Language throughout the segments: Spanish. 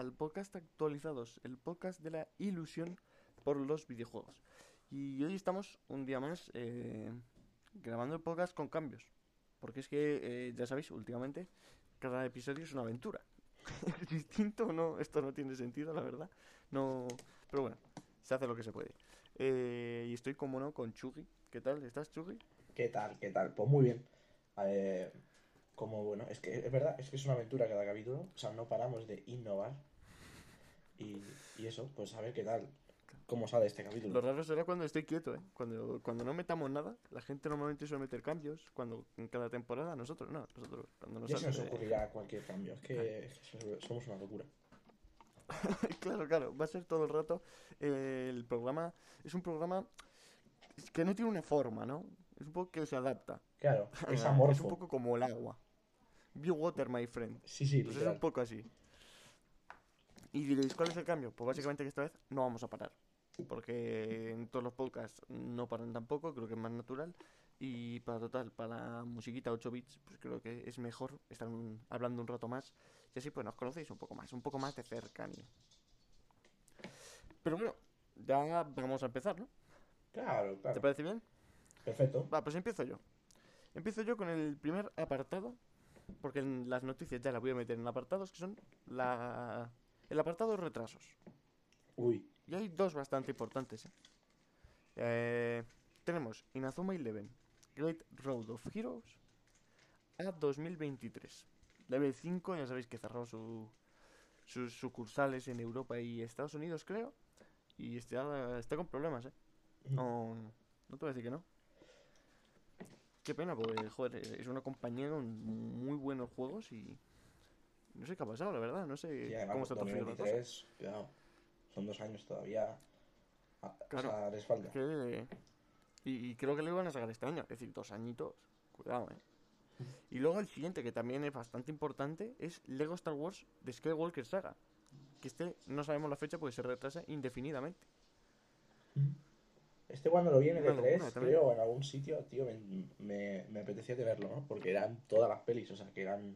al podcast actualizados, el podcast de la ilusión por los videojuegos. Y hoy estamos un día más eh, grabando el podcast con cambios. Porque es que, eh, ya sabéis, últimamente cada episodio es una aventura. ¿Es distinto no? Esto no tiene sentido, la verdad. No, pero bueno, se hace lo que se puede. Eh, y estoy, como no, con Chugi. ¿Qué tal? ¿Estás, Chugi? ¿Qué tal? ¿Qué tal? Pues muy bien. Como bueno, es que es verdad, es que es una aventura cada capítulo. O sea, no paramos de innovar. Y, y eso, pues a ver qué tal. ¿Cómo sale este capítulo? Lo raro será cuando estoy quieto, ¿eh? Cuando, cuando no metamos nada, la gente normalmente suele meter cambios. Cuando en cada temporada, nosotros no. Nosotros, cuando nos Ya se nos ocurrirá cualquier cambio. Es que, es somos una locura. claro, claro, va a ser todo el rato. eh, el programa es un programa que no tiene una forma, ¿no? Es un poco que se adapta. Claro, es Es amorfo. un poco como el agua. Be water, my friend. Sí, sí, Pues es un poco así. Y diréis, ¿cuál es el cambio? Pues básicamente que esta vez no vamos a parar. Porque en todos los podcasts no paran tampoco, creo que es más natural. Y para total, para la musiquita 8 bits, pues creo que es mejor estar un- hablando un rato más. Y así pues nos conocéis un poco más, un poco más de cercanía. Pero bueno, ya vamos a empezar, ¿no? Claro, ¿Te claro. parece bien? Perfecto. Va, pues empiezo yo. Empiezo yo con el primer apartado, porque en las noticias ya las voy a meter en apartados, que son la... el apartado de retrasos. Uy, Y hay dos bastante importantes. ¿eh? Eh, tenemos Inazuma Eleven, Great Road of Heroes a 2023. Level 5, ya sabéis que cerró su, sus sucursales en Europa y Estados Unidos, creo. Y está, está con problemas, ¿eh? No, no te voy a decir que no. Qué pena, porque, joder, es una compañía con muy buenos juegos y... No sé qué ha pasado, la verdad. No sé además cómo está torcido la cosa. 2023, cuidado. Son dos años todavía. Claro. Que- y, y creo que lo iban a sacar este año, es decir, dos añitos. Cuidado, eh. Y luego el siguiente, que también es bastante importante, es Lego Star Wars de Skywalker Saga. Que este no sabemos la fecha porque se retrasa indefinidamente. Este cuando lo vi en el Una locura E3, también. creo, en algún sitio, tío, me, me, me apetecía de verlo, ¿no? Porque eran todas las pelis, o sea, que eran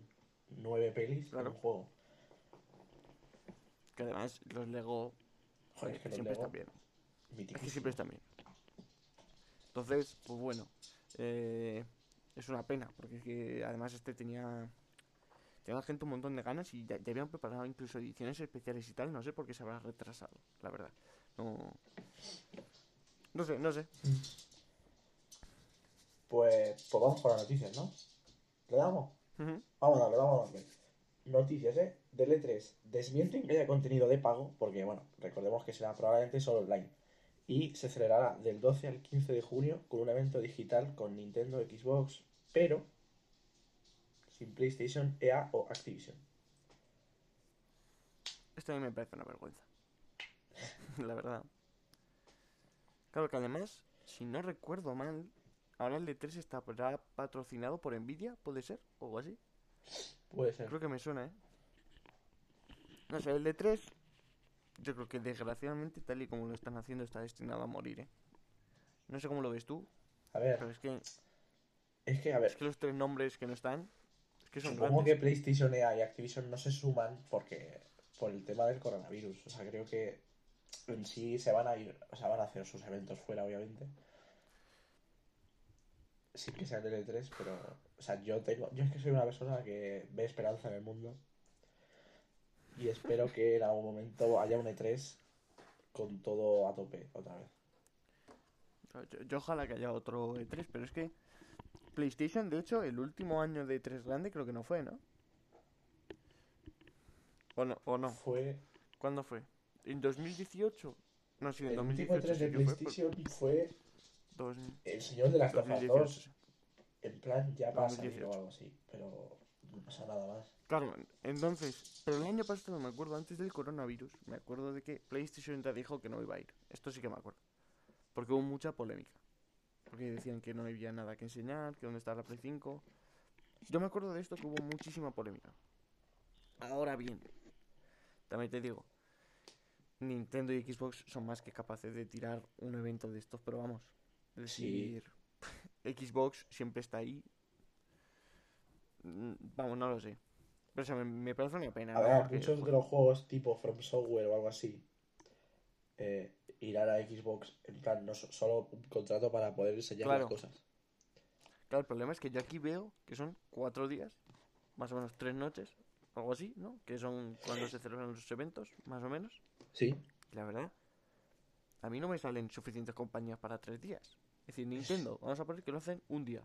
nueve pelis Claro. en un juego. Que además los Lego Joder, joder, es que los siempre Lego, están bien. Es mitiquísimos. que siempre están bien. Entonces, pues bueno, eh, es una pena, porque es que además este tenía, tenía la gente un montón de ganas y ya, ya habían preparado incluso ediciones especiales y tal, no sé por qué se habrá retrasado, la verdad. No, no sé, no sé. Pues, pues vamos con las noticias, ¿no? ¿Le damos? Vamos a darle, vamos a darle. Noticias, ¿eh? Del E3. Desmienten que haya contenido de pago, porque, bueno, recordemos que será probablemente solo online. Y se celebrará del 12 al 15 de junio con un evento digital con Nintendo, Xbox, pero sin PlayStation, EA o Activision. Esto a mí me parece una vergüenza. la verdad. Claro que además, si no recuerdo mal, ahora el D3 está patrocinado por Nvidia, ¿puede ser? O algo así. Puede ser. Creo que me suena, ¿eh? No sé, el de 3, yo creo que desgraciadamente, tal y como lo están haciendo, está destinado a morir, ¿eh? No sé cómo lo ves tú, A ver, pero es que, es que, a es ver, que los tres nombres que no están, es que son supongo que. PlayStation, EA y Activision no se suman porque por el tema del coronavirus. O sea, creo que en sí se van a ir, o sea, van a hacer sus eventos fuera, obviamente. Sin que sea el E3, pero, o sea, yo tengo, yo es que soy una persona que ve esperanza en el mundo y espero que en algún momento haya un E3 con todo a tope otra vez. Yo, yo ojalá que haya otro E3, pero es que PlayStation, de hecho, el último año de 3 grande creo que no fue, ¿no? ¿O no? ¿O no? Fue ¿Cuándo fue? ¿En 2018? No, sí, en el último 2018 E3 sí de que fue. por- PlayStation fue dos- el señor de las gafas 2018, 2 sí. En plan, ya va a salir 2018. o algo así, pero no pasa nada más. Claro, entonces, pero el año pasado me acuerdo, antes del coronavirus, me acuerdo de que PlayStation ya dijo que no iba a ir. Esto sí que me acuerdo. Porque hubo mucha polémica. Porque decían que no había nada que enseñar, que dónde estaba la Play 5. Yo me acuerdo de esto que hubo muchísima polémica. Ahora bien, también te digo, Nintendo y Xbox son más que capaces de tirar un evento de estos, pero vamos. Es Sí. decir, Xbox siempre está ahí. Mm, Vamos, no lo sé. Pero eso me, me parece una pena. A ver, Porque, muchos de los juegos tipo From Software o algo así eh, irán a Xbox, en plan, no so- solo un contrato para poder enseñar Claro. las cosas. Claro, el problema es que yo aquí veo que son cuatro días, más o menos tres noches, algo así, ¿no? Que son cuando se celebran los eventos, más o menos. Sí, Y la verdad, a mí no me salen suficientes compañías para tres días. Es decir, Nintendo, vamos a poner que lo hacen un día.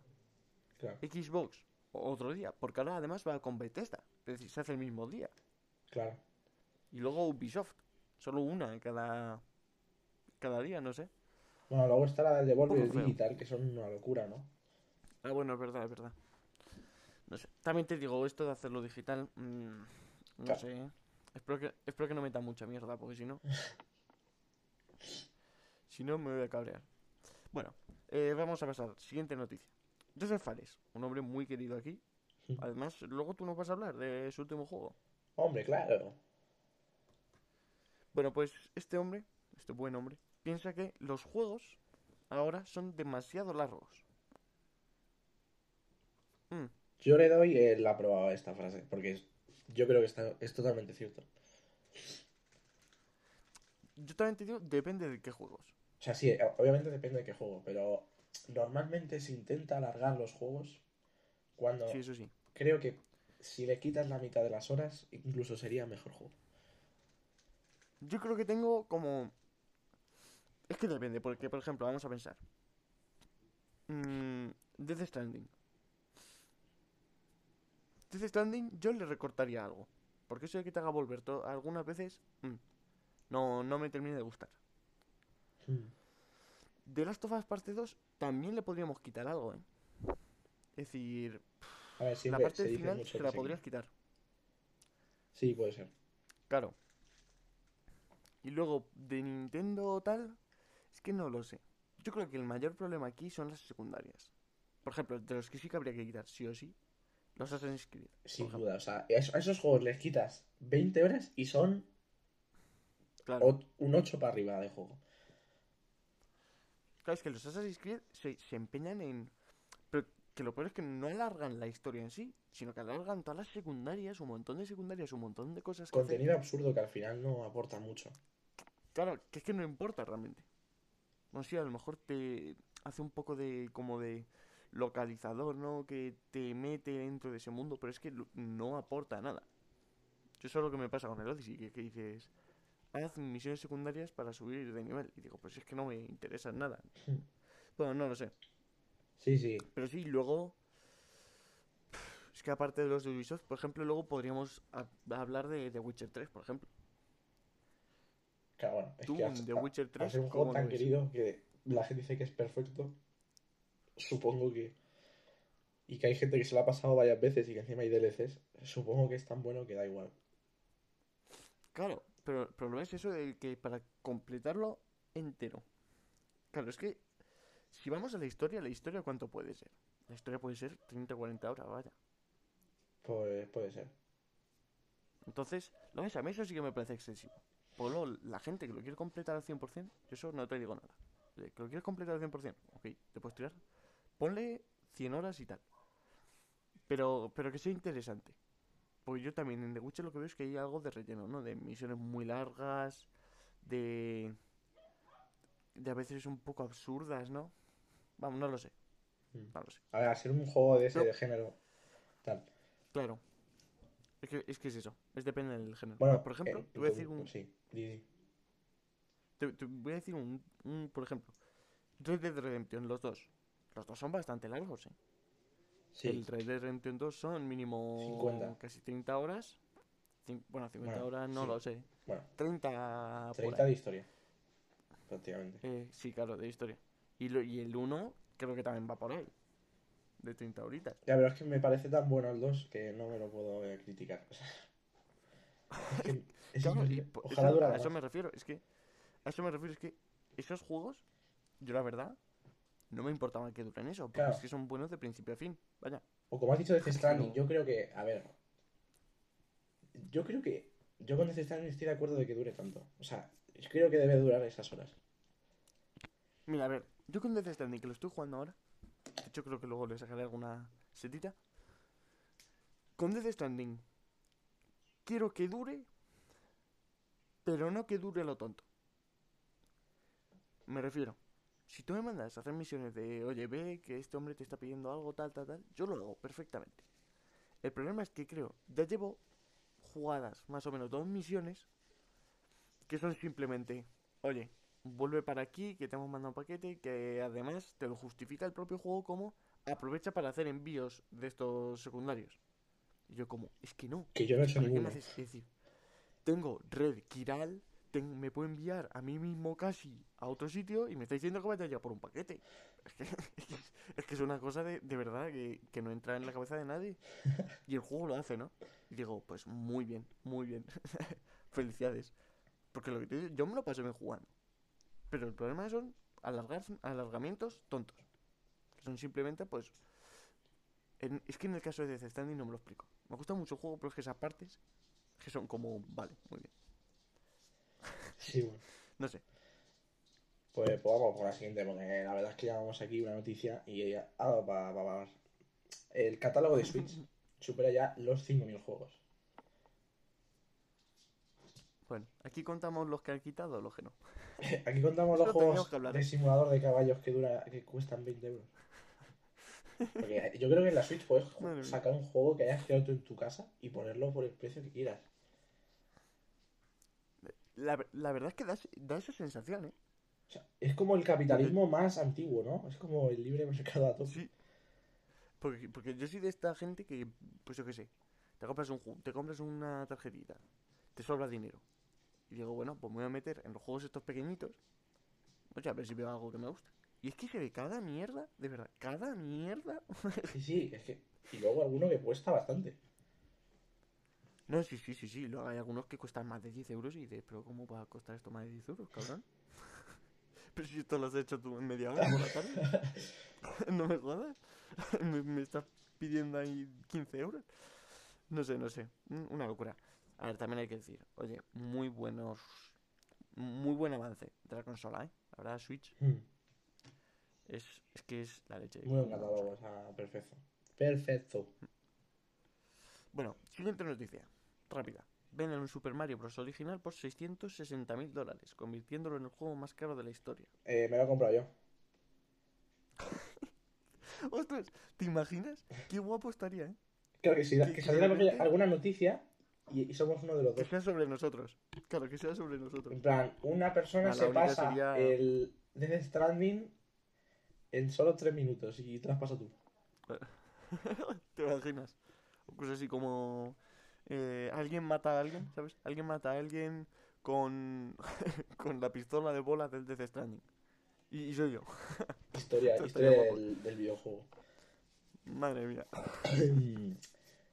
claro, Xbox, otro día. Porque ahora además va con Bethesda. Es decir, se hace el mismo día. claro. Y luego Ubisoft, solo una en cada, cada día, no sé. Bueno, luego está la del Devolver. Digital, que son una locura, ¿no? Ah, bueno, es verdad, es verdad. No sé. También te digo, esto de hacerlo digital, mm, no Claro. sé. ¿eh? Espero que, espero que no meta mucha mierda, porque si no... si no, me voy a cabrear. Bueno, eh, vamos a pasar. Siguiente noticia. Joseph Fares, un hombre muy querido aquí. Además, luego tú nos vas a hablar de su último juego. Hombre, claro. Bueno, pues este hombre, este buen hombre, piensa que los juegos ahora son demasiado largos. Mm, Yo le doy el aprobado a esta frase, porque yo creo que está, es totalmente cierto. Yo también te digo, depende de qué juegos. O sea, sí, eh, obviamente depende de qué juego, pero normalmente se intenta alargar los juegos cuando Sí, eso sí. creo que si le quitas la mitad de las horas, incluso sería mejor juego. Yo creo que tengo como... Es que depende, porque por ejemplo, vamos a pensar. Mm, Death Stranding. Death Stranding yo le recortaría algo. Porque eso de que te haga volver algunas veces... mm, no, no me termina de gustar. De Last of Us Parte 2 también le podríamos quitar algo, ¿eh? Es decir, A ver, la parte del final se la podrías quitar. Sí, puede ser. Claro. Y luego, de Nintendo tal, es que no lo sé. Yo creo que el mayor problema aquí son las secundarias. Por ejemplo, de los que sí que habría que quitar, sí o sí, los Assassin's Creed. Sin duda. O sea, a esos, juegos les quitas 20 horas y son Claro. un 8 para arriba de juego. Claro, es que los Assassin's Creed se, se empeñan en... Pero que lo peor es que no alargan la historia en sí, sino que alargan todas las secundarias, un montón de secundarias, un montón de cosas que. Contenido absurdo que al final no aporta mucho. Claro, que es que no importa realmente. No sé, a lo mejor te hace un poco de como de localizador, ¿no? Que te mete dentro de ese mundo, pero es que no aporta nada. Yo eso es lo que me pasa con el Odyssey, que, que dices, haz misiones secundarias para subir de nivel. Y digo, pues es que no me interesa nada. Bueno, no lo sé. Sí, sí. Pero sí, luego... Es que aparte de los de Ubisoft, por ejemplo, luego podríamos ha- hablar de The Witcher 3, por ejemplo. Claro, bueno, es Tú, que The a- Witcher al 3, ser un ¿cómo juego tan querido que la gente dice que es perfecto, supongo que... Y que hay gente que se lo ha pasado varias veces y que encima hay DLCs, supongo que es tan bueno que da igual. Claro, pero el problema es eso de que para completarlo entero. Claro, es que si vamos a la historia, la historia ¿cuánto puede ser? La historia puede ser 30 o 40 horas, vaya. Pues puede ser. Entonces, lo ves, a mí eso sí que me parece excesivo. Por luego, la gente que lo quiere completar al 100%, yo eso no te digo nada. Que lo quieres completar al 100%, ok, te puedes tirar. Ponle 100 horas y tal. Pero, pero que sea interesante. Porque yo también en The Witcher lo que veo es que hay algo de relleno, ¿no? De misiones muy largas, de... De a veces un poco absurdas, ¿no? Vamos, no lo sé, Mm. no lo sé. A ver, ser un juego de ese No. de género, tal. Claro. Es que, es que es eso, es depende del género. Bueno, por ejemplo, eh, te voy a decir un, Sí, di. Te, te voy a decir un, un, por ejemplo, Red Dead Redemption, los dos. Los dos son bastante largos, ¿eh? Sí, El Red Dead Redemption 2 son mínimo 50. casi 30 horas. Cin- bueno, 50 Bueno, horas no sí. lo sé. bueno, 30 por 30 ahí. de historia, prácticamente. Eh, sí, claro, de historia. Y, lo, y el 1 creo que también va por ahí. De 30 horitas. Ya, pero es que me parece tan bueno el 2 que no me lo puedo eh, criticar. es que es Claro, y Ojalá eso- a eso me refiero. Es que a eso me refiero. Es que esos juegos, yo la verdad, no me importaba que duren eso. Porque Claro. es que son buenos de principio a fin. Vaya. O como has dicho de Death Stranding, yo creo que, a ver, yo creo que, yo con Death Stranding estoy de acuerdo de que dure tanto. O sea, creo que debe durar esas horas. Mira, a ver, yo con Death Stranding, que lo estoy jugando ahora, de hecho creo que luego le sacaré alguna setita. Con Death Stranding, quiero que dure, pero no que dure lo tonto. Me refiero, si tú me mandas a hacer misiones de, oye, ve que este hombre te está pidiendo algo, tal, tal, tal, yo lo hago perfectamente. El problema es que creo, ya llevo jugadas, más o menos dos misiones, que son simplemente, oye, vuelve para aquí, que te hemos mandado un paquete, que además te lo justifica el propio juego como aprovecha para hacer envíos de estos secundarios. Y yo como, es que no. Que yo no he hecho ¿Para qué me ninguno. decir, tengo red Kiral, me puedo enviar a mí mismo casi a otro sitio y me está diciendo que vaya ya por un paquete. Es que es, que es una cosa de, de verdad que, que no entra en la cabeza de nadie. Y el juego lo hace, ¿no? Y digo, pues muy bien, muy bien. Felicidades. Porque lo que te digo, yo me lo pasé bien jugando. Pero el problema son alargar, alargamientos tontos. Son simplemente, pues... en- es que en el caso de Death Stranding no me lo explico. Me gusta mucho el juego, pero es que esas partes que son como, vale, muy bien. Sí, bueno. No sé. Pues, pues vamos por la siguiente, porque la verdad es que llevamos aquí una noticia y ha dado para hablar. El catálogo de Switch supera ya los 5.000 juegos. Bueno, aquí contamos los que han quitado, los que no. Aquí contamos los Eso juegos de simulador de caballos que dura que cuestan 20 euros. Porque yo creo que en la Switch puedes sacar un juego que hayas creado tú en tu casa y ponerlo por el precio que quieras. La, la verdad es que da, da esa sensación, ¿eh? O sea, es como el capitalismo más antiguo, ¿no? Es como el libre mercado a tope. Sí. Porque, porque yo soy de esta gente que, pues yo qué sé, te compras un te compras una tarjetita, te sobra dinero. Y digo, bueno, pues me voy a meter en los juegos estos pequeñitos, oye, a ver si veo algo que me gusta. Y es que se ve cada mierda, de verdad, cada mierda. Sí, sí, es que. Y luego alguno que cuesta bastante. No, sí, sí, sí, sí. Luego hay algunos que cuestan más de 10 euros y dices, pero ¿cómo va a costar esto más de 10 euros, cabrón? pero si esto lo has hecho tú en media hora por la tarde. no me jodas. me, me estás pidiendo ahí 15 euros. No sé, no sé. Mm, Una locura. A ver, también hay que decir, oye, muy buenos. Muy buen avance de la consola, ¿eh? La verdad, Switch Hmm, es, es que es la leche. Muy buen catálogo, o sea, perfecto. Perfecto. Bueno, siguiente noticia. Rápida. Venden un Super Mario Bros. original por 660 mil dólares, convirtiéndolo en el juego más caro de la historia. Eh, me lo he comprado yo. Ostras, ¿te imaginas? Qué guapo estaría, ¿eh? Claro que sí, Que- que que saliera alguna noticia y, y somos uno de los Que dos. sea sobre nosotros. Claro, que sea sobre nosotros. En plan, una persona Ah, se pasa sería- el Death Stranding en solo 3 minutos y pasas tú. ¿Te imaginas? O cosas así como... eh, alguien mata a alguien, ¿sabes? Alguien mata a alguien con, con la pistola de bolas del Death Stranding. Y, y soy yo. Historia, historia del, del videojuego. Madre mía.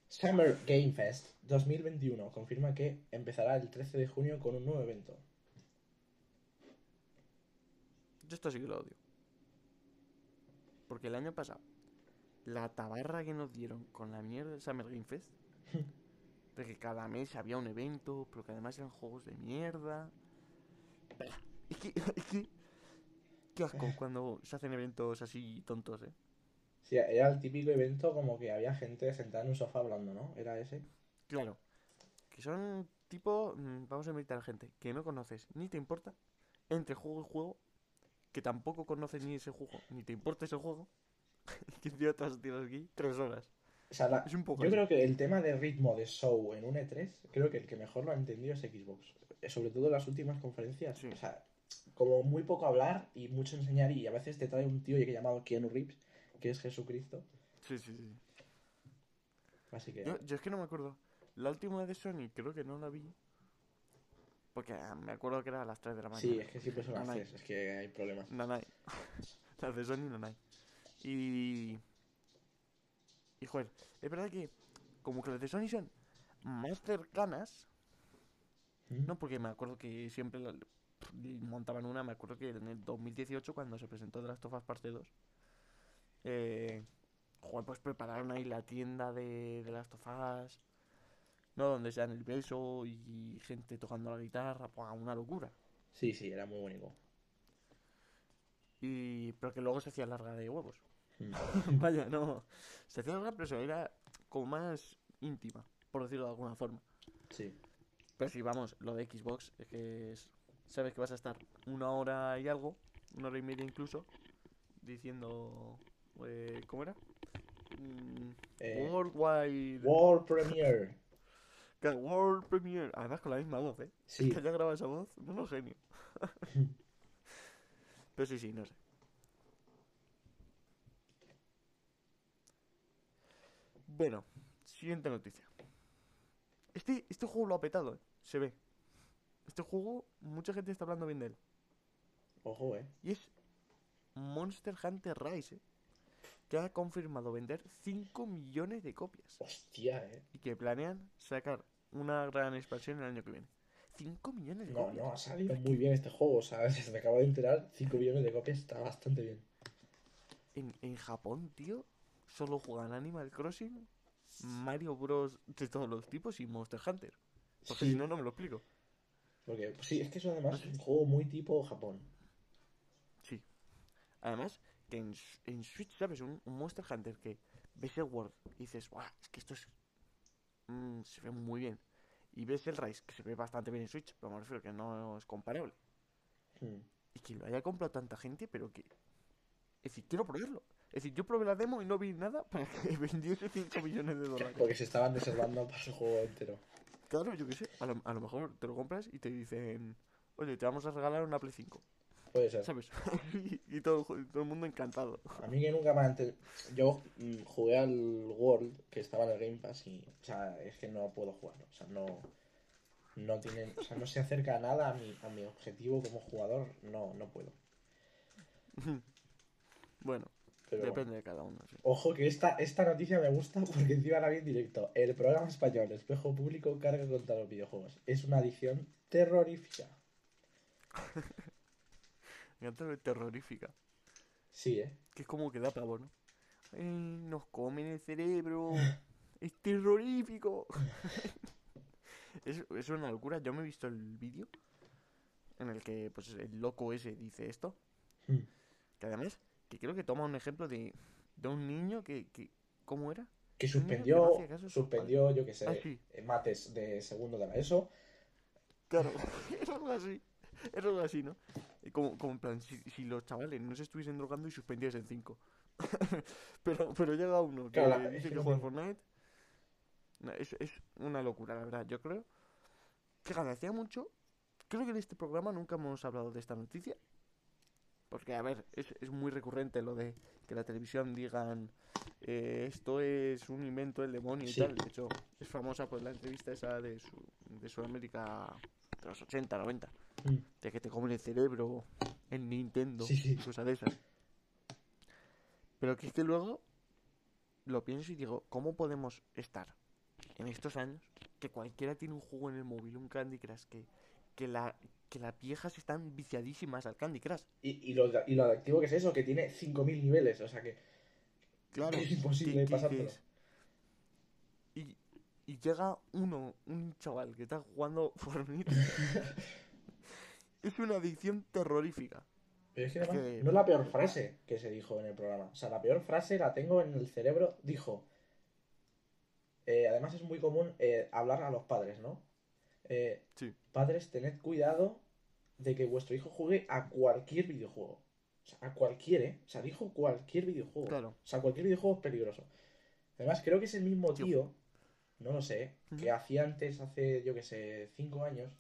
Summer Game Fest 2021 confirma que empezará el 13 de junio con un nuevo evento. Yo esto sí que lo odio. Porque el año pasado, la tabarra que nos dieron con la mierda del Summer Game Fest, de que cada mes había un evento, pero que además eran juegos de mierda. Es que, es que, qué asco cuando se hacen eventos así tontos, eh. Sí, era el típico evento como que había gente sentada en un sofá hablando, ¿no? Era ese. Claro, que son tipo, mm, vamos a invitar a gente que no conoces ni te importa, entre juego y juego, que tampoco conoces ni ese juego, ni te importa ese juego, que encima te vas a tirar aquí tres horas. O sea, la- yo así. creo que el tema de ritmo de show en un E3, creo que el que mejor lo ha entendido es Xbox. Eh, Sobre todo en las últimas conferencias. Sí. O sea, como muy poco hablar y mucho enseñar y a veces te trae un tío que llamado Keanu Reeves, que es Jesucristo. Sí, sí, sí. Así que... Yo, yo es que no me acuerdo. La última de Sony creo que no la vi. Porque ah, me acuerdo que era a las 3 de la mañana. Sí, es que siempre son las Nanay. tres, es que hay problemas. Nanay. Las de Sony Nanay. Y. Y joder, es verdad que como que las de Sony son más cercanas. ¿Mm? No, porque me acuerdo que siempre la- montaban una. Me acuerdo que en el 2018, cuando se presentó The Last of Us Parte 2, eh, joder, pues prepararon ahí la tienda de, de Last of Us. ¿No? Donde se dan el beso y gente tocando la guitarra. Una locura. Sí, sí, era muy bonito. Y, pero que luego se hacía larga de huevos. Mm. Vaya, no. Se hacía eso era como más íntima, por decirlo de alguna forma. Sí. Pero sí, vamos, lo de Xbox es que es- sabes que vas a estar una hora y algo, una hora y media incluso, diciendo... eh, ¿Cómo era? Mm, Eh, Worldwide... World Premiere. World Premiere. Además con la misma voz, ¿eh? Sí. Que haya grabado esa voz, no no genio. Pero sí, sí, no sé. Bueno, siguiente noticia. Este, este juego lo ha petado, ¿eh? Se ve. Este juego, mucha gente está hablando bien de él. Ojo, eh. Y es Monster Hunter Rise, ¿eh? Que ha confirmado vender 5 millones de copias. Hostia, eh. Y que planean sacar una gran expansión el año que viene. 5 millones de No, copias. no, ha salido muy bien este juego, ¿sabes? Se me acabo de enterar, 5 millones de copias está bastante bien. En, en Japón, tío, solo juegan Animal Crossing, Mario Bros. de todos los tipos y Monster Hunter. Porque Sí, si no, no me lo explico. porque pues sí, es que eso además es un juego muy tipo Japón. Sí. Además, que en, Switch, ¿sabes? Un, un Monster Hunter que ves el World y dices, ¡guau! Es que esto es. mm, se ve muy bien. Y ves el Rise, que se ve bastante bien en Switch, pero me refiero que no es comparable. Hmm. Y que lo haya comprado tanta gente, pero que. Es decir, quiero probarlo. Es decir, yo probé la demo y no vi nada para que vendiese 5 millones de dólares. Porque se estaban reservando para su juego entero. Claro, yo qué sé. A lo, a lo mejor te lo compras y te dicen, oye, te vamos a regalar una Play 5. Puede ser. ¿Sabes? y y todo, todo el mundo encantado. A mí que nunca me ente- Yo mm, jugué al World, que estaba en el Game Pass, y... O sea, es que no puedo jugar. O sea, no... No tienen... O sea, no se acerca nada a mi, a mi objetivo como jugador. No, no puedo. Bueno, Pero bueno. depende de cada uno. sí. Ojo que esta, esta noticia me gusta porque encima la vi en directo. El programa español Espejo Público carga contra los videojuegos. Es una adicción terrorífica. Me encanta terrorífica. Sí, ¿eh? Que es como que da pavo, ¿no? Ay, nos comen el cerebro. es terrorífico. es, es una locura. Yo me he visto el vídeo en el que pues el loco ese dice esto. Hmm. Que además, que creo que toma un ejemplo de, de un niño que, que... ¿Cómo era? Que suspendió, no caso suspendió, yo que sé, Ah, mates de segundo de la ESO. Claro, era algo así. Era algo así, ¿no? Como, como en plan, si, si los chavales no se estuviesen drogando y suspendiesen 5. pero, pero llega uno que Claro, la- es dice que juega. Fortnite. No, es, es una locura, la verdad. Yo creo. Fíjate, hacía mucho. Creo que en este programa nunca hemos hablado de esta noticia. Porque, a ver, es, es muy recurrente lo de que la televisión digan eh, esto es un invento del demonio y tal. De hecho, es famosa pues la entrevista esa de, su, de Sudamérica de los 80, 90. Mm. De que te comen el cerebro en Nintendo Sí, sí. y cosas de esas. Pero que es que luego lo pienso y digo, ¿cómo podemos estar en estos años que cualquiera tiene un juego en el móvil, un Candy Crush, que, que, la, que las viejas están viciadísimas al Candy Crush? Y, y, lo, y lo adictivo que es eso, que tiene 5.000 niveles. O sea que Claro, que es imposible pasártelo. es- Y, y llega uno, un chaval que está jugando Fortnite. es una adicción terrorífica. Pero es que además, que- no es la peor frase que se dijo en el programa. O sea, la peor frase la tengo en el cerebro. Dijo. eh, además es muy común eh, hablar a los padres, ¿no? Eh, Sí. Padres, tened cuidado de que vuestro hijo juegue a cualquier videojuego. O sea, a cualquier, ¿eh? O sea, dijo cualquier videojuego. Claro. O sea, cualquier videojuego es peligroso. Además, creo que es el mismo Tío. no lo sé, que hacía antes, hace, yo que sé, cinco años,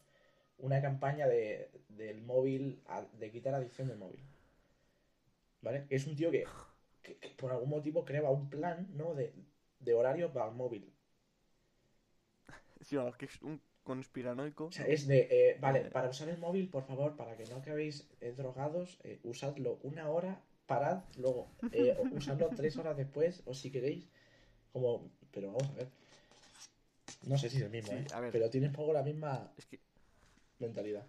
una campaña de, del móvil, a- de quitar adicción del móvil. ¿Vale? Es un tío que, que- que por algún motivo creaba un plan, ¿no? De, de horario para el móvil. Sí, que es un conspiranoico. O sea, es de, eh, vale, Eh. para usar el móvil, por favor, para que no acabéis eh, drogados, eh, usadlo una hora, parad, luego, usadlo tres horas después, o si queréis, como, pero vamos a ver. No sé si es el mismo, Sí, ¿eh? a ver. Pero tiene un poco la misma Es que, mentalidad.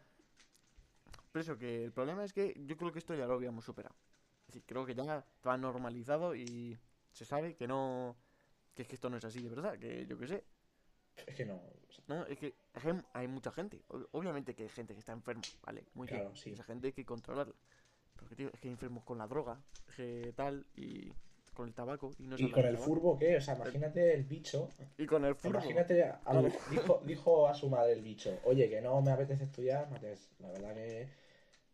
por eso que el problema es que yo creo que esto ya lo habíamos superado. Es decir, creo que ya está normalizado y se sabe que no. que es que esto no es así de verdad, que yo qué sé. Es que no, No, es que hay- mucha gente. Ob- Obviamente que hay gente que está enferma, ¿vale? Muy Claro, bien. sí. Esa gente hay que controlarla. Pero que, tío, es que hay enfermos con la droga, que tal, y con el tabaco y no se ¿Y habla con el tabaco. furbo qué? O sea, imagínate el bicho. Y con el furbo. Imagínate, a- dijo, dijo a su madre el bicho, oye, que no me apetece estudiar, Matías, la verdad que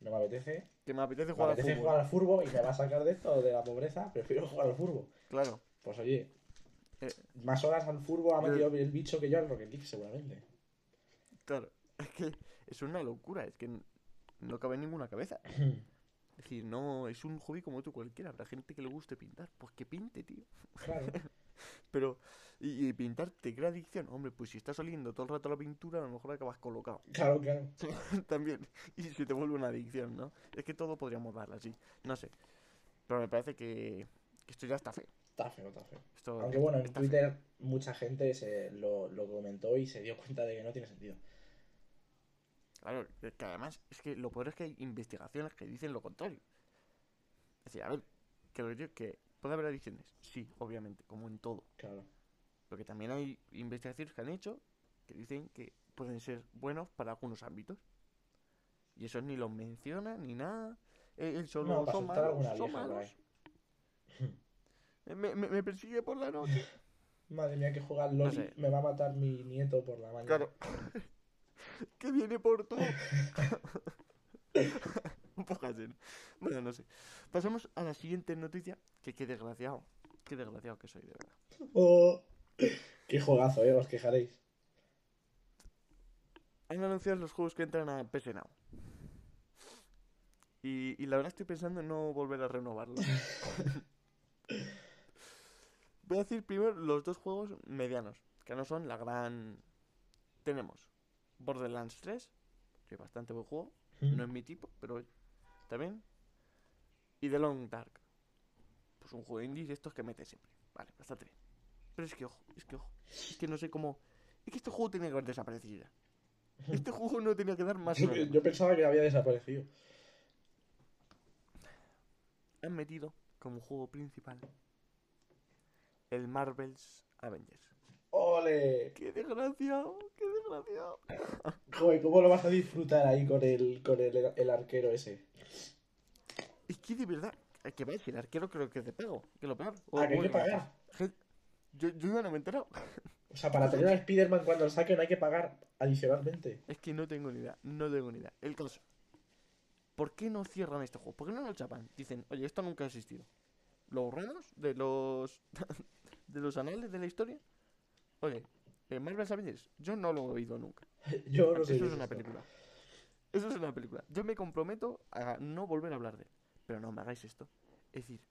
no me apetece. Que me apetece Me jugar al apetece fútbol. jugar al furbo y me va a sacar de esto, de la pobreza, prefiero jugar al furbo. Claro. Pues oye, Eh. más horas al furbo ha Yo- metido el bicho que yo al Rocket League, seguramente. Claro. Es que es una locura. Es que no cabe en ninguna cabeza. Es decir, no, es un hobby como otro cualquiera. Habrá gente que le guste pintar. Pues que pinte, tío. Claro. Pero, y, y pintar te crea adicción. Hombre, pues si estás oliendo todo el rato la pintura, a lo mejor acabas colocado. Claro, claro. También. Y se te vuelve una adicción, ¿no? Es que todo podríamos darle así. No sé. Pero me parece que, que esto ya está feo. Está feo, está feo. Esto Aunque bueno, en feo. Twitter mucha gente se lo, lo comentó y se dio cuenta de que no tiene sentido. Claro, es que además, es que lo peor es que hay investigaciones que dicen lo contrario. Es decir, a ver, que, puede haber adicciones. Sí, obviamente, como en todo. Claro. Porque también hay investigaciones que han hecho que dicen que pueden ser buenos para algunos ámbitos. Y eso ni los menciona ni nada. Él solo No, son malos, son malos. Me, me- me persigue por la noche. Madre mía, que juega al sé. me va a matar mi nieto por la mañana. Claro. que viene por todo. Un poco así, ¿no? Bueno, no sé. Pasamos a la siguiente noticia. Que qué desgraciado. Qué desgraciado que soy, de verdad. Oh, qué juegazo, eh, os quejaréis. Han anunciado los juegos que entran a PS Now. Y, y la verdad estoy pensando en no volver a renovarlo. Voy a decir primero los dos juegos medianos, que no son la gran... Tenemos Borderlands 3, que es bastante buen juego, no es mi tipo, pero está bien. Y The Long Dark. Pues un juego indie de estos que mete siempre. Vale, bastante bien. Pero es que ojo, es que ojo. Es que no sé cómo... Es que este juego tenía que haber desaparecido ya. Este juego no tenía que dar más Yo, yo pensaba que había desaparecido. Han metido como juego principal el Marvel's Avengers. ¡Ole! ¡Qué desgraciado! ¡Qué desgraciado! Joder, ¿cómo lo vas a disfrutar ahí con el, con el, el arquero ese? Es que de verdad, que si el arquero creo que es de pago. Que lo peor. Ah, que hay que pagar. Yo, yo ya no me he enterado. O sea, para tener a Spider-Man cuando lo saquen hay que pagar adicionalmente. Es que no tengo ni idea, no tengo ni idea. El caso. ¿Por qué no cierran este juego? ¿Por qué no lo chapan? Dicen, oye, esto nunca ha existido. ¿Lo borramos de los de los anales de la historia? Oye, eh, Marvel's Avengers, yo no lo he oído nunca. Yo no sé. Eso es una película. Eso es una película. Yo me comprometo a no volver a hablar de él. Pero no me hagáis esto. Es decir,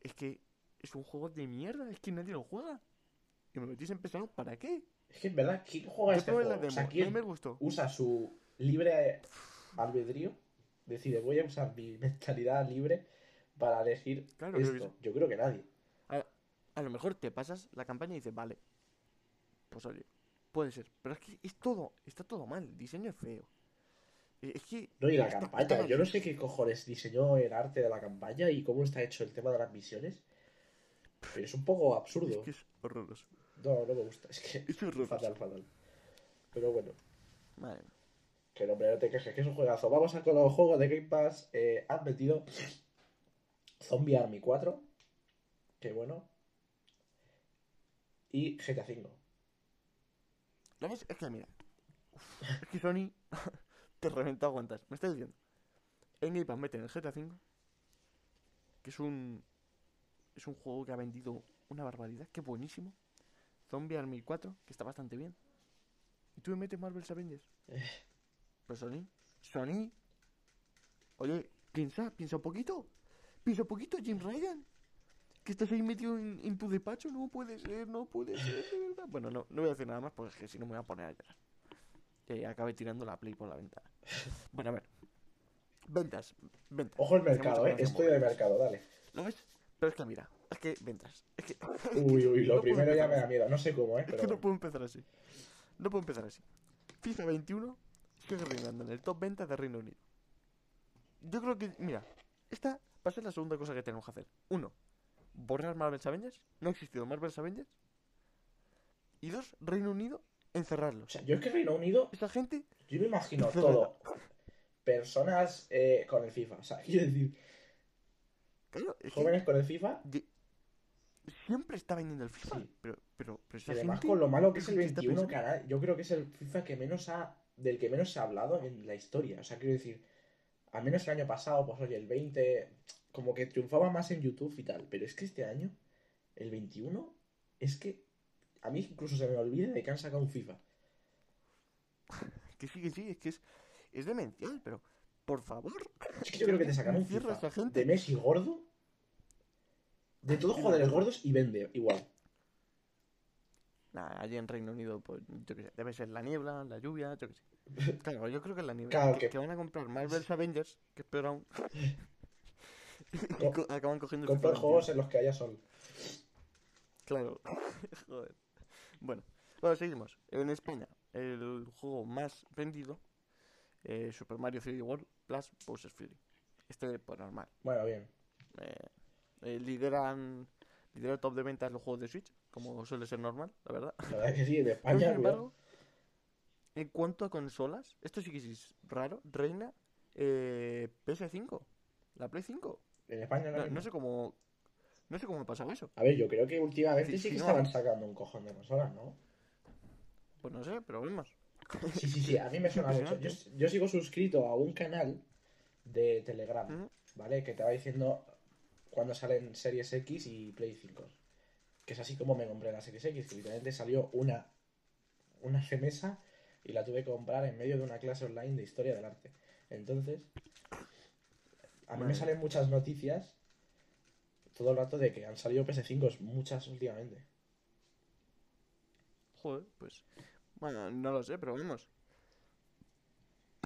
es que es un juego de mierda. Es que nadie lo juega. Y me metís en pesado, ¿para qué? Es que en verdad, ¿quién juega Yo este la juego? O demo, sea, ¿quién no me gustó. usa su libre albedrío? Decide, voy a usar mi mentalidad libre para elegir Claro, esto. Yo creo que nadie. A lo mejor te pasas la campaña y dices, vale. Pues oye, puede ser. Pero es que es todo, está todo mal. El diseño es feo. Eh, Es que. No, y la está- campaña. está Yo no sé qué cojones diseñó el arte de la campaña y cómo está hecho el tema de las misiones. Pero es un poco Es absurdo. que es horroroso. No, no me gusta. Es que Es horroroso. fatal, fatal. Pero bueno, Madre mía. que no, hombre, no te quejes, que es un juegazo. Vamos a con los juegos de Game Pass. Eh, han metido Zombie Army 4. Qué bueno. Y GTA V. ¿Lo ves? Es que mira. uf, es que Sony te reventa aguantas. Me está diciendo. En Game Pass meten el GTA V. Que es un. Es un juego que ha vendido una barbaridad. Que buenísimo. Zombie Army 4, que está bastante bien. Y tú me metes Marvel's Avengers. Pero Sony. Sony. Oye, piensa, piensa un poquito. Piensa un poquito, Jim Ryan. Que estás ahí metido en, en tu despacho. No puede ser, no puede ser, de verdad. Bueno, no, no voy a decir nada más porque es que si no me voy a poner a llorar. Que acabé tirando la Play por la ventana. Bueno, a ver. Ventas, ventas. Ojo el mercado, eh. Estudio de mercado, dale. ¿Lo ves? Pero es que mira, es que ventas. Es que. Uy, uy, lo No primero ya me da miedo. No sé cómo, eh. Es Pero que no puedo empezar así. No puedo empezar así. FIFA 21 sigue reinando en el top ventas de Reino Unido. Yo creo que, mira, esta va a ser la segunda cosa que tenemos que hacer. Uno, borrar Marvel's Avengers. No ha existido Marvel's Avengers. Y dos, Reino Unido, encerrarlos. O sea, yo es que Reino Unido, Esa gente, yo me imagino todo. Personas eh, con el FIFA. O sea, quiero decir, claro, es que jóvenes con el FIFA. siempre está vendiendo el FIFA. Sí. Pero, pero, pero además gente con lo malo que es el que está 21, pensando- cara, yo creo que es el FIFA que menos ha, del que menos se ha hablado en la historia. O sea, quiero decir, al menos el año pasado, pues oye, el 20, como que triunfaba más en YouTube y tal. Pero es que este año, el 21, es que a mí incluso se me olvida de que han sacado un FIFA. Que sí, que sí, es que es, es demencial, pero por favor. Es que yo creo que te sacan un FIFA a esa gente. de Messi gordo. De todos jugadores gordos y vende igual. Nah, allí en Reino Unido, pues yo qué sé, debe ser la niebla, la lluvia, yo qué sé. Claro, yo creo que es la niebla. Claro que, que- que van a comprar Marvel's Avengers, que es peor aún. y Co- acaban cogiendo Comprar juegos en los que haya sol. 21. Claro. Joder. Bueno, bueno, seguimos. En España, el juego más vendido, eh, Super Mario 3D World plus Bowser's Fury. Este, pues normal. Bueno, bien. Eh, eh, lideran, lidera el top de ventas los juegos de Switch, como suele ser normal, la verdad. La verdad que sí, en Pero, España. sin embargo, en cuanto a consolas, esto sí que es raro, reina eh, PS5, la Play 5. En España No, no sé cómo no sé cómo me pasaba eso. A ver, yo creo que últimamente Sí, que no. estaban sacando un cojón de consolas, ¿no? Pues no sé, pero vemos. Sí, sí, sí, a mí me suena mucho. Yo, yo sigo suscrito a un canal de Telegram. ¿vale? Que te va diciendo cuando salen Series X y Play 5. Que es así como me compré la Series X, que literalmente salió una, una gemesa y la tuve que comprar en medio de una clase online de historia del arte. Entonces, a mí me salen muchas noticias todo el rato de que han salido PS5, muchas últimamente. Joder, pues bueno, no lo sé, pero vemos.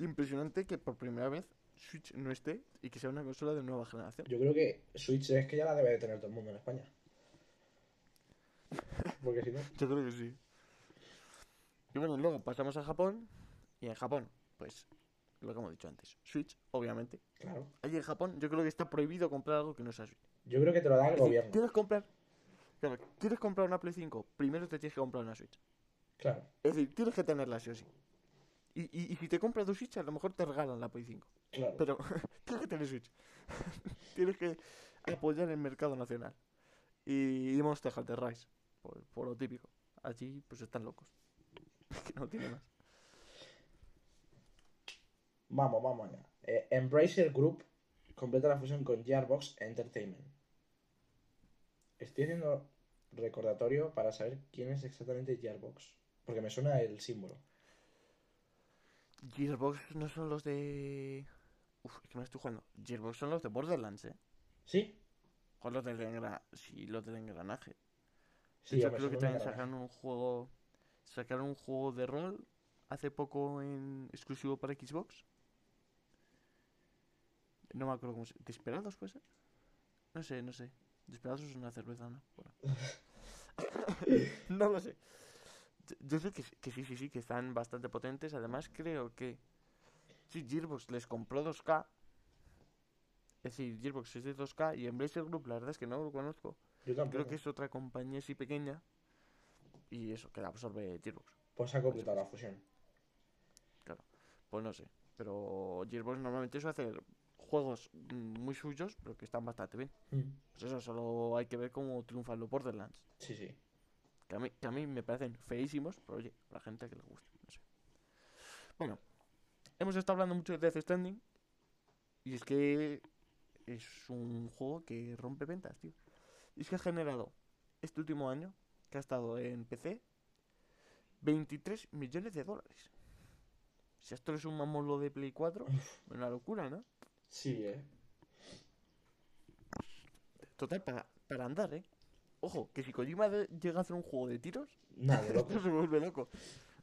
Impresionante que por primera vez Switch no esté y que sea una consola de nueva generación. Yo creo que Switch es que ya la debe de tener todo el mundo en España. Porque si no. Yo creo que sí. Y bueno, luego pasamos a Japón. Y en Japón, pues, lo que hemos dicho antes. Switch, obviamente. Claro. Allí en Japón yo creo que está prohibido comprar algo que no sea Switch. Yo creo que te lo da el gobierno. ¿Quieres comprar? Claro, ¿quieres comprar una Play 5? Primero te tienes que comprar una Switch. Claro. Es decir, tienes que tenerla sí o sí. Y, y, y si te compras dos Switch, a lo mejor te regalan la Play 5. Claro. Pero tienes que tener Switch. tienes que apoyar el mercado nacional. Y, y Monster Hunter Rise, por, por lo típico. Allí pues están locos. que no tiene más. Vamos, vamos allá. Eh, Embracer Group completa la fusión con Gearbox Entertainment. Estoy haciendo recordatorio para saber quién es exactamente Gearbox. Porque me suena el símbolo. Gearbox no son los de... Uf, es que me estoy jugando. Gearbox son los de Borderlands, ¿eh? ¿Sí? O los del engranaje. Sí, los del engranaje. Sí, hombre, creo que también sacaron un juego. Sacaron un juego de rol hace poco en exclusivo para Xbox. No me acuerdo cómo se. ¿Desperados puede ser? No sé, no sé. Desperados es una cerveza, ¿no? Bueno. no lo sé. Yo- Yo sé que, sí- que sí, sí, sí, que están bastante potentes. Además, creo que. Sí, Gearbox les compró 2K. Es decir, Gearbox es de 2K y Embracer Group, la verdad es que no lo conozco. Yo tampoco. Creo que es otra compañía así pequeña. Y eso, que la absorbe Gearbox. Pues ha completado la fusión. Pues no sé. Pero Gearbox normalmente suele hacer juegos mm, muy suyos, pero que están bastante bien. Mm. Pues eso, solo hay que ver cómo triunfan los Borderlands. Sí, sí. Que a mí, que a mí me parecen feísimos, pero oye, a la gente que les gusta. No sé. Bueno, hemos estado hablando mucho de Death Stranding. Y es que es un juego que rompe ventas, tío. Y es que ha generado este último año, que ha estado en PC, 23 millones de dólares. Si a esto le sumamos lo de Play 4, una locura, ¿no? Sí, eh. Total, para, para andar, ¿eh? Ojo, que si Kojima llega a hacer un juego de tiros, Nada, de loco. esto se vuelve loco.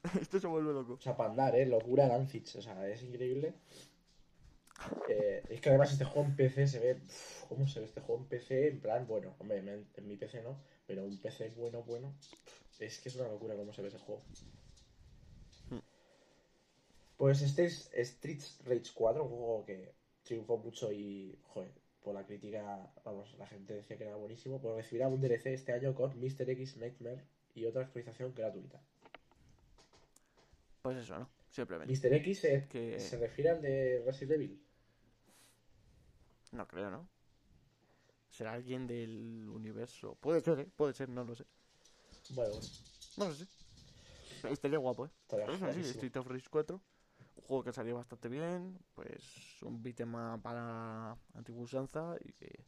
Esto se vuelve loco. O sea, para andar, ¿eh? Locura Danzig. O sea, es increíble. Eh, es que además este juego en PC se ve... uf, ¿Cómo se ve este juego en PC? En plan, bueno, hombre, en, en mi PC no, pero un PC bueno, bueno. Es que es una locura cómo se ve ese juego. Hmm. Pues este es Streets Rage 4, un juego que triunfó mucho y, joder, por la crítica, vamos, la gente decía que era buenísimo. Pues recibirá un DLC este año con Mr. X Nightmare y otra actualización gratuita. Pues eso, ¿no? Simplemente. Mr. X se, Que- se refiere al de Resident Evil. No creo, ¿no? será alguien del universo. Puede ser, ¿eh? Puede ser, no lo sé. Bueno, No lo sé. Estaría guapo, ¿eh? estaría eso sí. Street of Rage 4. Juego que salió bastante bien. Pues un beat'em para antigua usanza y que.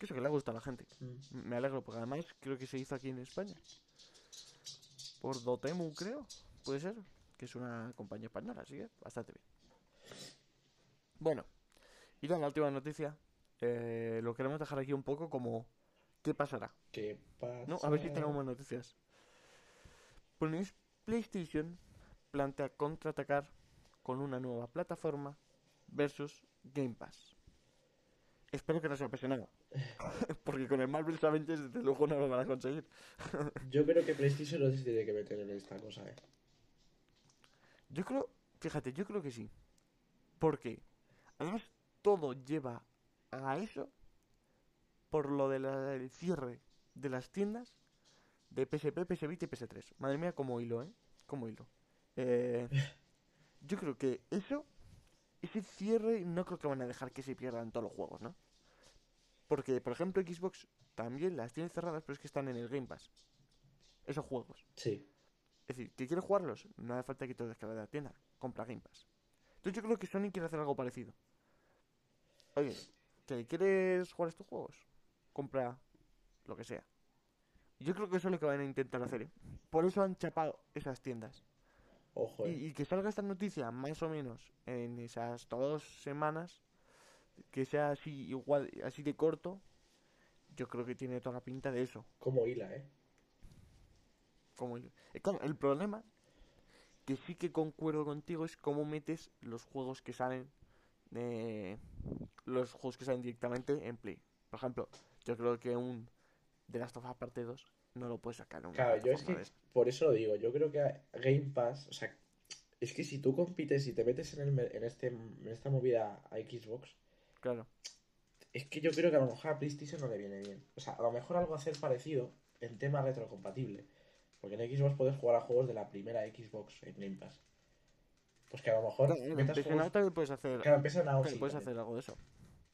Eso que le gusta a la gente. Mm. Me alegro porque además creo que se hizo aquí en España. Por Dotemu, creo. Puede ser. Que es una compañía española, así que bastante bien. Bueno, y la última noticia. eh, lo queremos dejar aquí un poco como. ¿Qué pasará? ¿Qué pasa? No, a ver si tenemos más noticias. Pues PlayStation plantea contraatacar con una nueva plataforma versus Game Pass. Espero que no sea presionado. Porque con el Marvel Avengers desde luego no lo van a conseguir. Yo creo que PlayStation no se tiene que meter en esta cosa, eh. Yo creo, fíjate, yo creo que sí. Porque además todo lleva a eso por lo del cierre de las tiendas de PSP, PS Vita y PS3. Madre mía, como hilo, ¿eh? Como hilo. Eh, yo creo que eso, ese cierre, no creo que van a dejar que se pierdan todos los juegos, ¿no? Porque, por ejemplo, Xbox también las tiene cerradas, pero es que están en el Game Pass. Esos juegos. Sí. Es decir, que quieres jugarlos, no hace falta que te descargues de la tienda, compra Game Pass. Entonces yo creo que Sony quiere hacer algo parecido. Oye, ¿que quieres jugar estos juegos? Compra lo que sea. Yo creo que eso es lo que van a intentar hacer. ¿eh? Por eso han chapado esas tiendas. Ojo, eh. y que salga esta noticia más o menos en esas dos semanas, que sea así igual, así de corto, yo creo que tiene toda la pinta de eso. Como hila, eh. Como el, claro, el problema que sí que concuerdo contigo es cómo metes los juegos que salen eh, los juegos que salen directamente en Play. Por ejemplo, yo creo que un The Last of Us parte 2 no lo puedes sacar en una Claro, yo es que por eso lo digo. Yo creo que Game Pass, o sea, es que si tú compites y te metes en, el, en, este, en esta movida a Xbox, Claro, es que yo creo que a lo mejor a PlayStation no le viene bien. O sea, a lo mejor algo hacer parecido en tema retrocompatible. Porque en Xbox puedes jugar a juegos de la primera Xbox en Game Pass. Pues que a lo mejor Claro, en metas PC juegos- también puedes hacer, Claro, empieza en claro, Aussie puedes también, hacer algo de eso.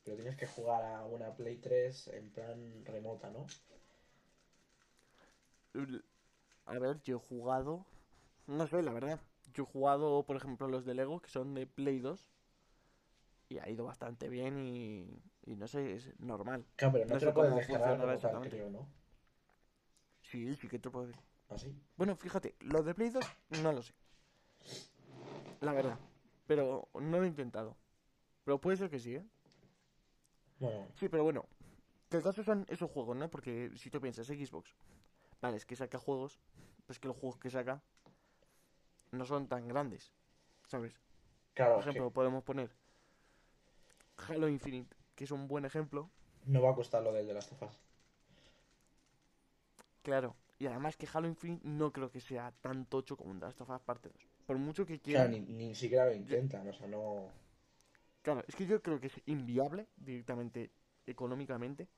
Pero tienes que jugar a una Play 3 en plan remota, ¿no? A ver, yo he jugado, no sé, la verdad. Yo he jugado, por ejemplo, los de Lego, que son de Play 2. Y ha ido bastante bien y, y no sé, es normal. Claro, pero no, No te lo puedes descargar funcionará como tal, exactamente. creo, ¿no? Sí, sí que te puedo decir. Así. Bueno, fíjate, los de Play 2 no lo sé. La verdad. Pero no lo he intentado. Pero puede ser que sí, ¿eh? Bueno, Sí, pero bueno. El caso son esos juegos, ¿no? Porque si tú piensas, Xbox. Vale, es que saca juegos. Pero es que los juegos que saca no son tan grandes. ¿Sabes? claro, Por ejemplo, podemos poner Halo Infinite, que es un buen ejemplo. no va a costar lo del de las tofas. Claro. Y además que Halo Infinite no creo que sea tan tocho como un The Last of Us parte 2. Por mucho que Claro, quieran. ni, ni siquiera lo intentan, o sea, no. Claro, es que yo creo que es inviable directamente, económicamente,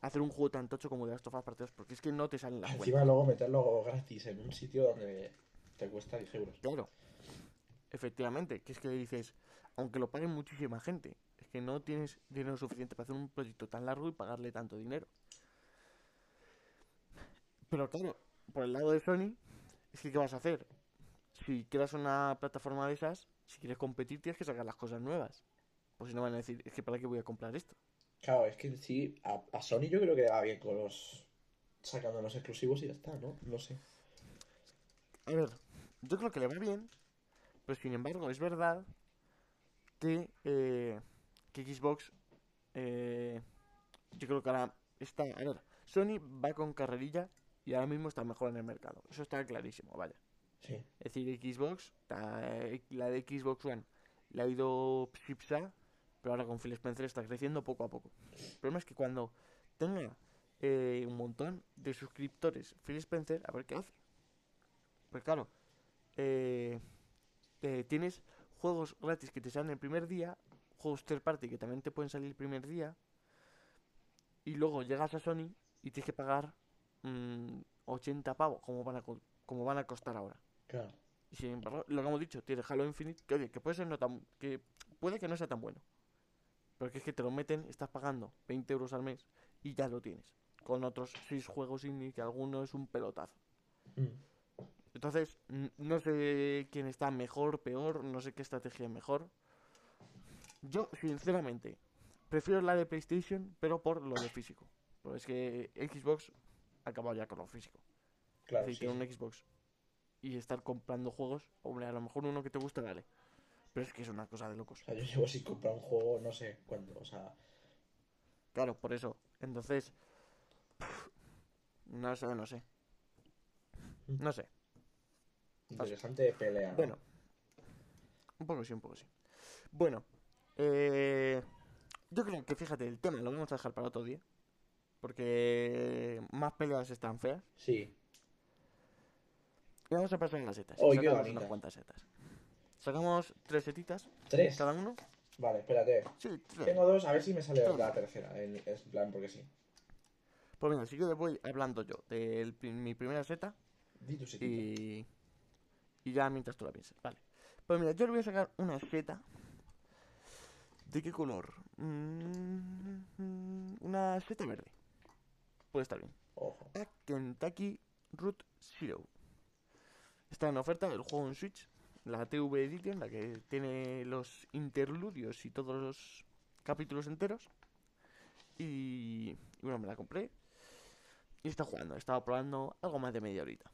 hacer un juego tan tocho como The Last of Us Part 2, porque es que no te salen las Encima cuentas. luego meterlo gratis en un sitio donde te cuesta 10 euros. Claro, efectivamente, que es que dices, aunque lo paguen muchísima gente, es que no tienes dinero suficiente para hacer un proyecto tan largo y pagarle tanto dinero. Pero claro, por el lado de Sony, es que ¿qué vas a hacer? Si creas una plataforma de esas, si quieres competir tienes que sacar las cosas nuevas. Pues si no van a decir, es que ¿para qué voy a comprar esto? Claro, es que sí, a, a Sony yo creo que le va bien con los. sacando los exclusivos y ya está, ¿no? No sé. A ver, yo creo que le va bien, pero sin embargo es verdad que, eh, que Xbox, eh, yo creo que ahora está, a ver, Sony va con carrerilla y ahora mismo está mejor en el mercado, eso está clarísimo, vaya. Sí. Es decir, Xbox, la de Xbox One, le ha ido psipsa, pero ahora con Phil Spencer está creciendo poco a poco. El problema es que cuando tenga eh, un montón de suscriptores Phil Spencer, a ver qué hace. Pues claro, eh, eh, tienes juegos gratis que te salen el primer día, juegos third party que también te pueden salir el primer día, y luego llegas a Sony y tienes que pagar mm, 80 pavos, como van, a, co- como van a costar ahora. Claro. Y sin embargo, lo que hemos dicho, tienes Halo Infinite, que oye, que puede ser no tan, que puede que no sea tan bueno. Porque es que te lo meten, estás pagando 20 euros al mes y ya lo tienes. Con otros 6 juegos indie que alguno es un pelotazo. Mm. Entonces, no sé quién está mejor, peor, no sé qué estrategia es mejor. Yo, sinceramente, prefiero la de PlayStation, pero por lo de físico. Porque es que Xbox ha acabado ya con lo físico. Claro, decir, sí, un Xbox y estar comprando juegos, hombre, a lo mejor uno que te gusta, vale. Pero es que es una cosa de locos. O sea, yo llevo sin comprar un juego, no sé cuándo. O sea, Claro, por eso. Entonces, no sé, no sé. No sé. interesante pelea. ¿no? Bueno, un poco sí, un poco sí. Bueno, eh, yo creo que fíjate, el tema lo vamos a dejar para otro día. Porque más peleas están feas. Sí. Y vamos a pasar a las setas. Oh, unas cuantas setas. Sacamos tres setitas ¿Tres? cada uno. Vale, espérate. Sí, tres. Tengo dos, a ver si me sale la tercera. En, plan, porque sí. Pues mira, si yo voy hablando yo de mi primera seta Di tu setita. y, y ya mientras tú la piensas. Vale. Pues mira, yo le voy a sacar una seta. ¿De qué color? Mm, una seta verde. Puede estar bien. Ojo. A Kentucky Root Zero. Está en oferta el juego en Switch. La TV Edition, la que tiene los interludios y todos los capítulos enteros. Y, y bueno, me la compré. Y está jugando. Estaba probando algo más de media horita.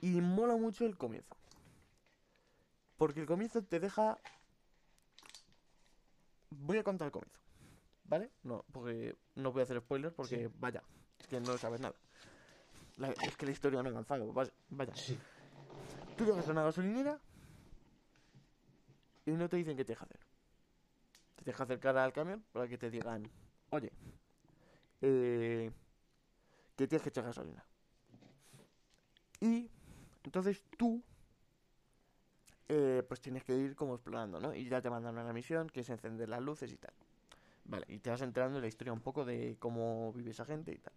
Y mola mucho el comienzo. Porque el comienzo te deja... Voy a contar el comienzo. ¿Vale? No, porque no voy a hacer spoilers porque Sí. vaya, es que no sabes nada. La- es que la historia no ha avanzado. Vaya. Sí. Tú llegas a una gasolinera y no te dicen qué te deja hacer. Te deja acercar al camión para que te digan, oye, eh, que tienes que echar gasolina. Y entonces tú, eh, pues tienes que ir como explorando, ¿no? Y ya te mandan una misión que es encender las luces y tal. Vale, y te vas enterando de la historia un poco de cómo vive esa gente y tal.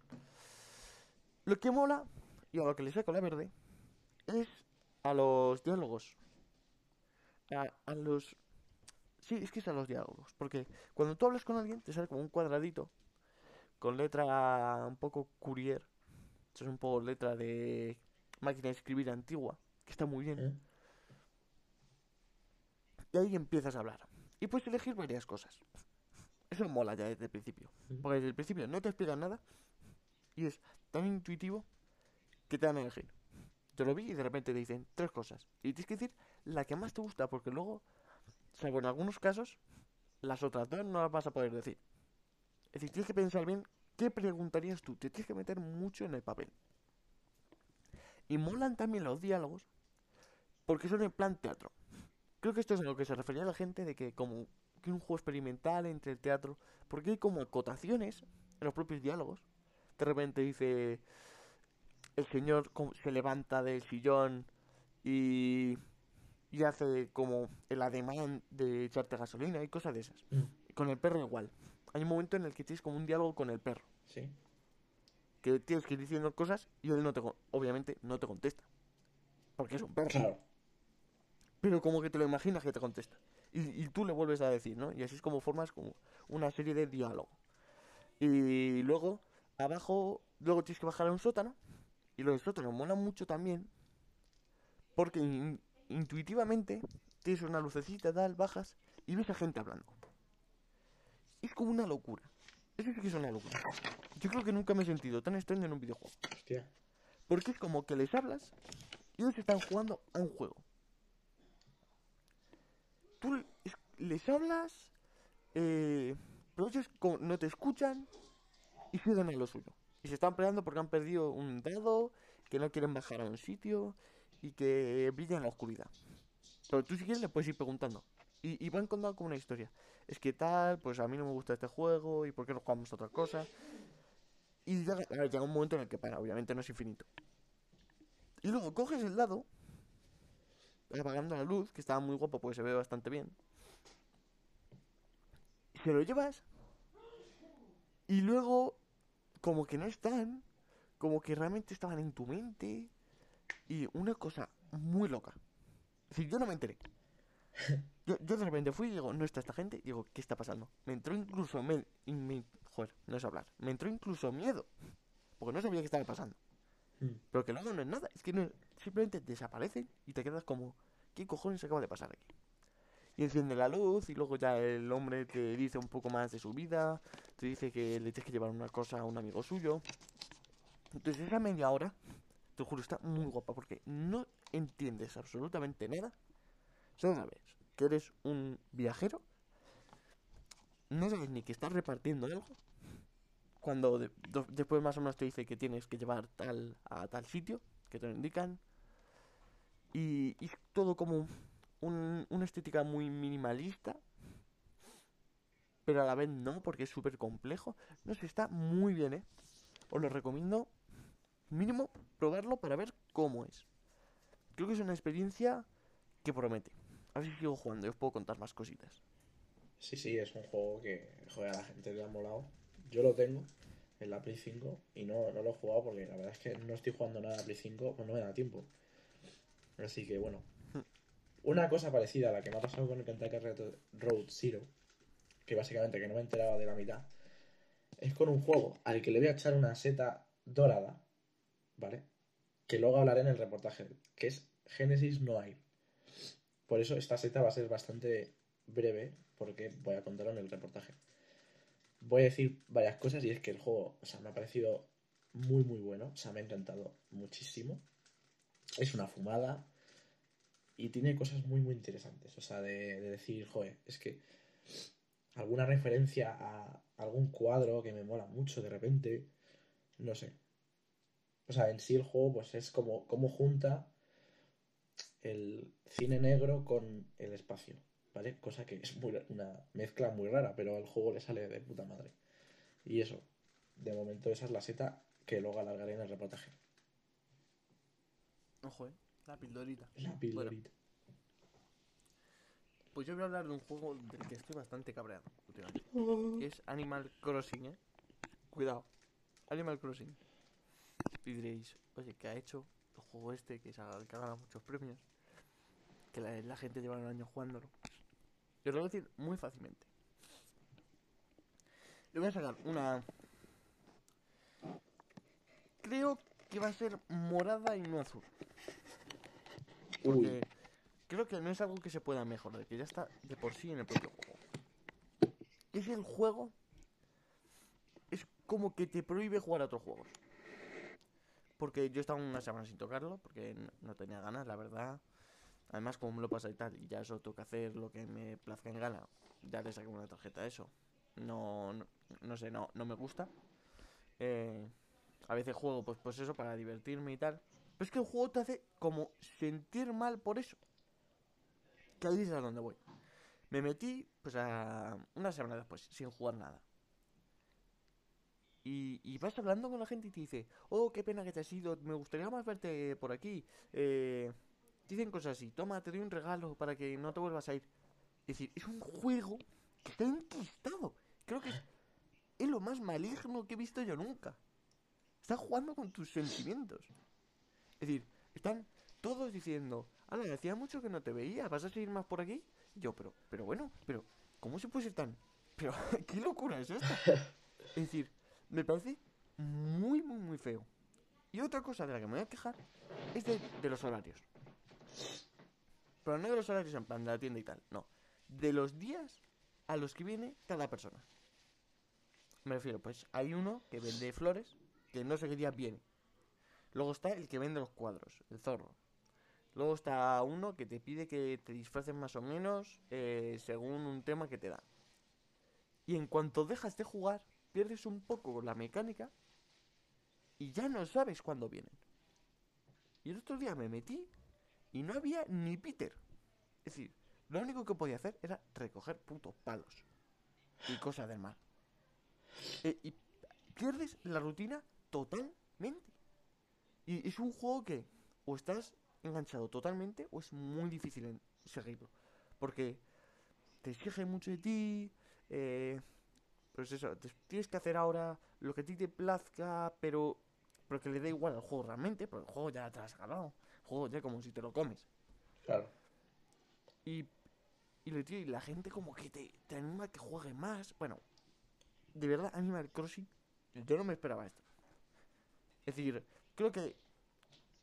Lo que mola, y a lo que le saco la verde, es a los diálogos. A, a los... Sí, es que es a los diálogos. Porque cuando tú hablas con alguien, te sale como un cuadradito con letra un poco courier. Eso es un poco letra de máquina de escribir antigua, que está muy bien. ¿Eh? Y ahí empiezas a hablar. Y puedes elegir varias cosas. Eso mola ya desde el principio. Mm. Porque desde el principio no te explican nada. Y es tan intuitivo que te dan a elegir. Te lo vi y de repente te dicen tres cosas. Y tienes que decir la que más te gusta, porque luego, salvo en algunos casos, las otras dos no las vas a poder decir. Es decir, tienes que pensar bien qué preguntarías tú. Te tienes que meter mucho en el papel. Y molan también los diálogos, porque son en plan teatro. Creo que esto es a lo que se refería la gente de que como que un juego experimental entre el teatro, porque hay como acotaciones en los propios diálogos. De repente dice el señor se levanta del sillón y, y hace como el ademán de echarte gasolina y cosas de esas. Mm. Con el perro igual. Hay un momento en el que tienes como un diálogo con el perro, Sí. que tienes que ir diciendo cosas y él no te, obviamente no te contesta. Porque es un perro. Claro. Pero como que te lo imaginas que te contesta. Y, y tú le vuelves a decir, ¿no? Y así es como formas como una serie de diálogo. Y luego, abajo, luego tienes que bajar a un sótano. Y lo del sótano mola mucho también. Porque in- intuitivamente tienes una lucecita, tal, bajas y ves a gente hablando. Es como una locura. Eso sí que es una locura. Yo creo que nunca me he sentido tan extraño en un videojuego. Hostia. Porque es como que les hablas y ellos están jugando a un juego. Tú le- es- les hablas, eh, pero ellos no te escuchan y siguen a lo suyo. Y se están peleando porque han perdido un dado, que no quieren bajar a un sitio y que brillan en la oscuridad. Pero tú si quieres le puedes ir preguntando. Y, van contando como una historia. Es que tal, pues a mí no me gusta este juego y por qué no jugamos a otra cosa. Y llega un momento en el que para, obviamente no es infinito. Y luego coges el dado, apagando la luz, que estaba muy guapo porque se ve bastante bien. Y se lo llevas. Y luego, como que no están, como que realmente estaban en tu mente. Y una cosa muy loca. Es decir, yo no me enteré. Yo, yo de repente fui y digo, no está esta gente. Digo, ¿qué está pasando? Me entró incluso. Me, me- joder, no es hablar. Me entró incluso miedo. Porque no sabía qué estaba pasando. Mm. Pero que luego no es nada. Es que no- simplemente desaparecen y te quedas como, ¿qué cojones acaba de pasar aquí? Y enciende la luz y luego ya el hombre te dice un poco más de su vida. Te dice que le tienes que llevar una cosa a un amigo suyo. Entonces esa media hora, te juro, está muy guapa porque no entiendes absolutamente nada. Solo sabes que eres un viajero. No sabes ni que estás repartiendo algo. Cuando de- do- después más o menos te dice que tienes que llevar tal a tal sitio, que te lo indican. Y, y todo como un- una estética muy minimalista. Pero a la vez no, porque es súper complejo. No sé, está muy bien, ¿eh? Os lo recomiendo. Mínimo probarlo para ver cómo es. Creo que es una experiencia que promete. A ver si sigo jugando y os puedo contar más cositas. Sí, sí, es un juego que joder, a la gente le ha molado. Yo lo tengo en la Play 5 y no, no lo he jugado porque la verdad es que no estoy jugando nada a Play 5, pues no me da tiempo. Así que bueno. Una cosa parecida a la que me ha pasado con el Kentucky Road Zero, que básicamente que no me enteraba de la mitad, es con un juego al que le voy a echar una seta dorada, ¿vale? Que luego hablaré en el reportaje, que es Genesis Noir. Por eso esta seta va a ser bastante breve, porque voy a contarlo en el reportaje. Voy a decir varias cosas y es que el juego, o sea, me ha parecido muy, muy bueno. O sea, me ha encantado muchísimo. Es una fumada y tiene cosas muy, muy interesantes. O sea, de, de decir, joder, es que alguna referencia a algún cuadro que me mola mucho de repente, no sé. O sea, en sí el juego, pues es como, como junta el cine negro con el espacio, ¿vale? Cosa que es muy, una mezcla muy rara, pero al juego le sale de puta madre. Y eso, de momento esa es la seta que luego alargaré en el reportaje. Ojo, eh. La pildorita. La pildorita. Pues yo voy a hablar de un juego del que estoy bastante cabreado últimamente. Que es Animal Crossing, eh. Cuidado. Animal Crossing. Y diréis, oye, ¿qué ha hecho el juego este que, se ha, que ha ganado muchos premios? Que la, la gente lleva un año jugándolo. Yo os lo voy a decir muy fácilmente. Le voy a sacar una. Creo que va a ser morada y no azul. Porque Uy, creo que no es algo que se pueda mejorar, que ya está de por sí en el propio juego. Es el juego. Es como que te prohíbe jugar a otros juegos. Porque yo estaba una semana sin tocarlo, porque no tenía ganas, la verdad. Además, como me lo pasa y tal, y ya eso tengo que hacer lo que me plazca en gana, ya le saqué una tarjeta a eso. No, no, no sé, no, no me gusta. Eh, a veces juego, pues, pues eso, para divertirme y tal. Pero es que el juego te hace como sentir mal por eso. Que ahí es a donde voy. Me metí, pues a una semana después, sin jugar nada. Y, y vas hablando con la gente y te dice, oh, qué pena que te has ido, me gustaría más verte por aquí. Eh, dicen cosas así, toma, te doy un regalo para que no te vuelvas a ir. Es decir, es un juego que está enquistado. Creo que es, es lo más maligno que he visto yo nunca. Estás jugando con tus sentimientos. Es decir, están todos diciendo, ala, hacía mucho que no te veía, ¿vas a seguir más por aquí? Y yo, pero, pero bueno, pero, ¿cómo se puede ser tan... Pero, ¿qué locura es esta? Es decir, me parece muy, muy, muy feo. Y otra cosa de la que me voy a quejar es de, de los horarios. Pero no de los horarios en plan de la tienda y tal, no. De los días a los que viene cada persona. Me refiero, pues hay uno que vende flores, que no sé qué día viene. Luego está el que vende los cuadros, el zorro. Luego está uno que te pide que te disfraces más o menos eh, según un tema que te da. Y en cuanto dejas de jugar, pierdes un poco la mecánica y ya no sabes cuándo vienen. Y el otro día me metí y no había ni Peter. Es decir, lo único que podía hacer era recoger putos palos y cosas del mar. Eh, y pierdes la rutina totalmente. Y es un juego que o estás enganchado totalmente o es muy difícil seguirlo. Porque te exige mucho de ti. Eh, pues eso, te- tienes que hacer ahora lo que a ti te plazca, pero, pero que le dé igual al juego realmente, porque el juego ya te lo has ganado. El juego ya como si te lo comes. claro. Y Y, lo, tío, y la gente como que te, te anima a que juegue más. Bueno, de verdad, Animal Crossing, yo no me esperaba esto. Es decir, creo que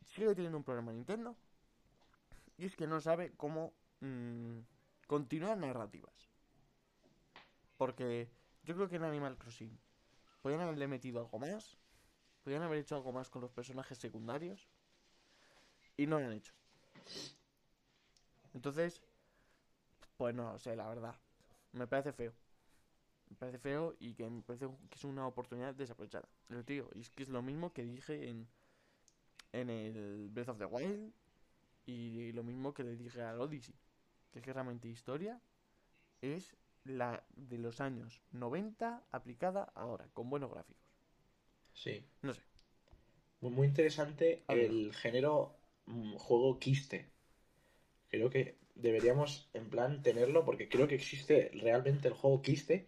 sigue teniendo un problema Nintendo. Y es que no sabe cómo mm, continuar narrativas. Porque yo creo que en Animal Crossing podrían haberle metido algo más. Podrían haber hecho algo más con los personajes secundarios. Y no lo han hecho. Entonces, pues no sé, la verdad. Me parece feo. Me parece feo y que me parece que es una oportunidad desaprovechada. Pero tío, y es que es lo mismo que dije en, en el Breath of the Wild y lo mismo que le dije al Odyssey. Que es que realmente historia es la de los años 90 aplicada ahora, con buenos gráficos. Sí. No sé. Muy, muy interesante el género mm, juego quiste. Creo que deberíamos, en plan, tenerlo porque creo que existe realmente el juego quiste.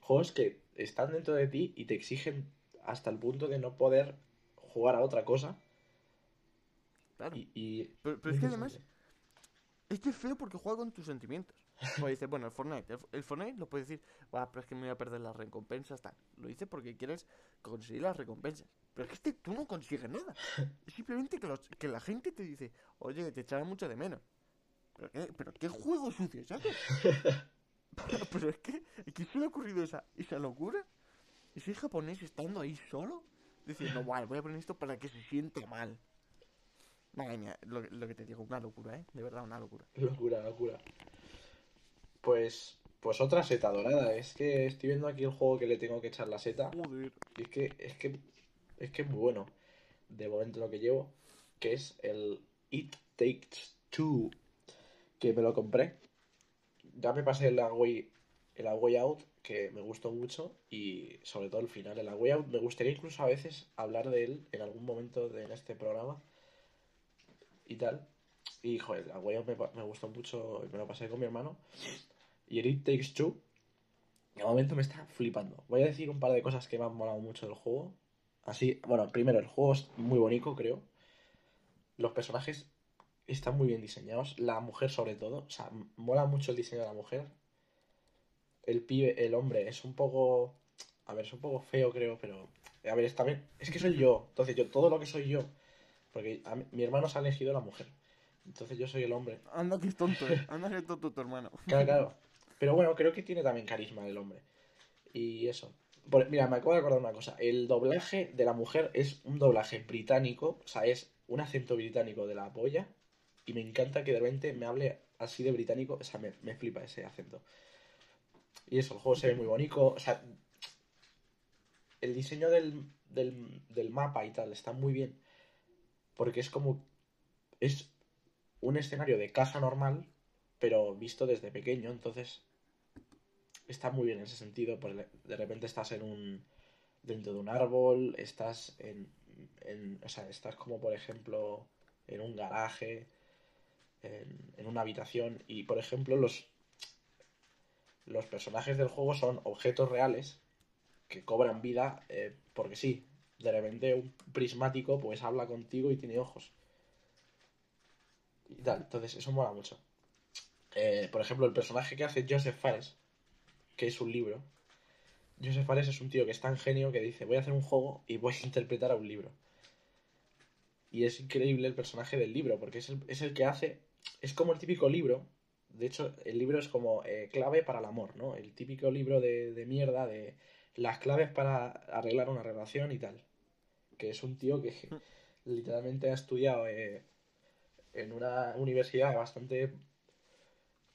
Juegos que están dentro de ti y te exigen hasta el punto de no poder jugar a otra cosa. Claro. Y, y- Pero, pero es que además, es que es feo porque juega con tus sentimientos. Pues dice, bueno, el Fortnite, el, el Fortnite lo puedes decir, "Buah, pero es que me voy a perder las recompensas, tal. Lo dice porque quieres conseguir las recompensas. Pero es que este, tú no consigues nada. Es simplemente que, los- que la gente te dice, oye, te echaba mucho de menos. ¿Pero qué, pero qué juego sucio es ese? pero es que, ¿qué se le ha ocurrido esa, esa locura? Ese japonés estando ahí solo, diciendo, guay, voy a poner esto para que se sienta mal. Madre mía, lo, lo que te digo, una locura, ¿eh? De verdad, una locura. Locura, locura. Pues, pues otra seta dorada. Es que estoy viendo aquí el juego que le tengo que echar la seta. Joder. Y es que, es que, es que es muy bueno. De momento lo que llevo, que es el It Takes Two, que me lo compré. Ya me pasé el A Way, el A Way Out, que me gustó mucho, y sobre todo el final, el A Way Out. Me gustaría incluso a veces hablar de él en algún momento de, en este programa y tal. Y, joder, el A Way Out me, me gustó mucho, me lo pasé con mi hermano. Y el It Takes Two, de momento me está flipando. Voy a decir un par de cosas que me han molado mucho del juego. Así, bueno, primero, el juego es muy bonito, creo. Los personajes están muy bien diseñados. La mujer, sobre todo. O sea, mola mucho el diseño de la mujer. El pibe, el hombre, es un poco. A ver, es un poco feo, creo, pero. A ver, está bien. Es que soy yo. Entonces, yo, todo lo que soy yo. Porque a mi hermano se ha elegido la mujer. Entonces, yo soy el hombre. Anda que es tonto, ¿eh? Anda que es tonto tu hermano. Claro, claro. Pero bueno, creo que tiene también carisma el hombre. Y eso. Por- mira, me acabo de acordar una cosa. El doblaje de la mujer es un doblaje británico, o sea, es un acento británico de la polla. Y me encanta que de repente me hable así de británico, o sea, me, me flipa ese acento. Y eso, el juego se ve muy bonito, o sea, el diseño del, del, del mapa y tal está muy bien. Porque es como. Es un escenario de casa normal, pero visto desde pequeño, entonces está muy bien en ese sentido. porque de repente estás en un dentro de un árbol, estás en, en- o sea, estás como por ejemplo en un garaje, en, en una habitación y por ejemplo los los personajes del juego son objetos reales que cobran vida eh, porque sí. De repente un prismático pues habla contigo y tiene ojos. Y tal, entonces eso mola mucho. Eh, por ejemplo, el personaje que hace Joseph Fares, que es un libro. Joseph Fares es un tío que es tan genio que dice, voy a hacer un juego y voy a interpretar a un libro. Y es increíble el personaje del libro, porque es el, es el que hace... Es como el típico libro. De hecho, el libro es como eh, clave para el amor, ¿no? El típico libro de, de mierda de las claves para arreglar una relación y tal. Que es un tío que literalmente ha estudiado eh, en una universidad bastante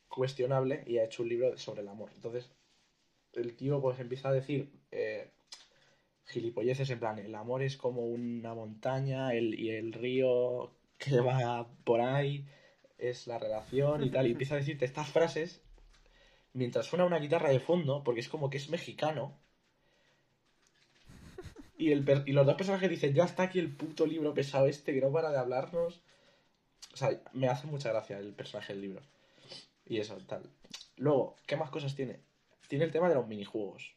cuestionable y ha hecho un libro sobre el amor. Entonces, el tío pues empieza a decir eh, gilipolleces en plan, el amor es como una montaña el, y el río que va por ahí es la relación y tal. Y empieza a decirte estas frases mientras suena una guitarra de fondo, porque es como que es mexicano. Y, el y los dos personajes dicen, ya está aquí el puto libro pesado este que no para de hablarnos. O sea, me hace mucha gracia el personaje del libro. Y eso, tal. Luego, ¿qué más cosas tiene? Tiene el tema de los minijuegos.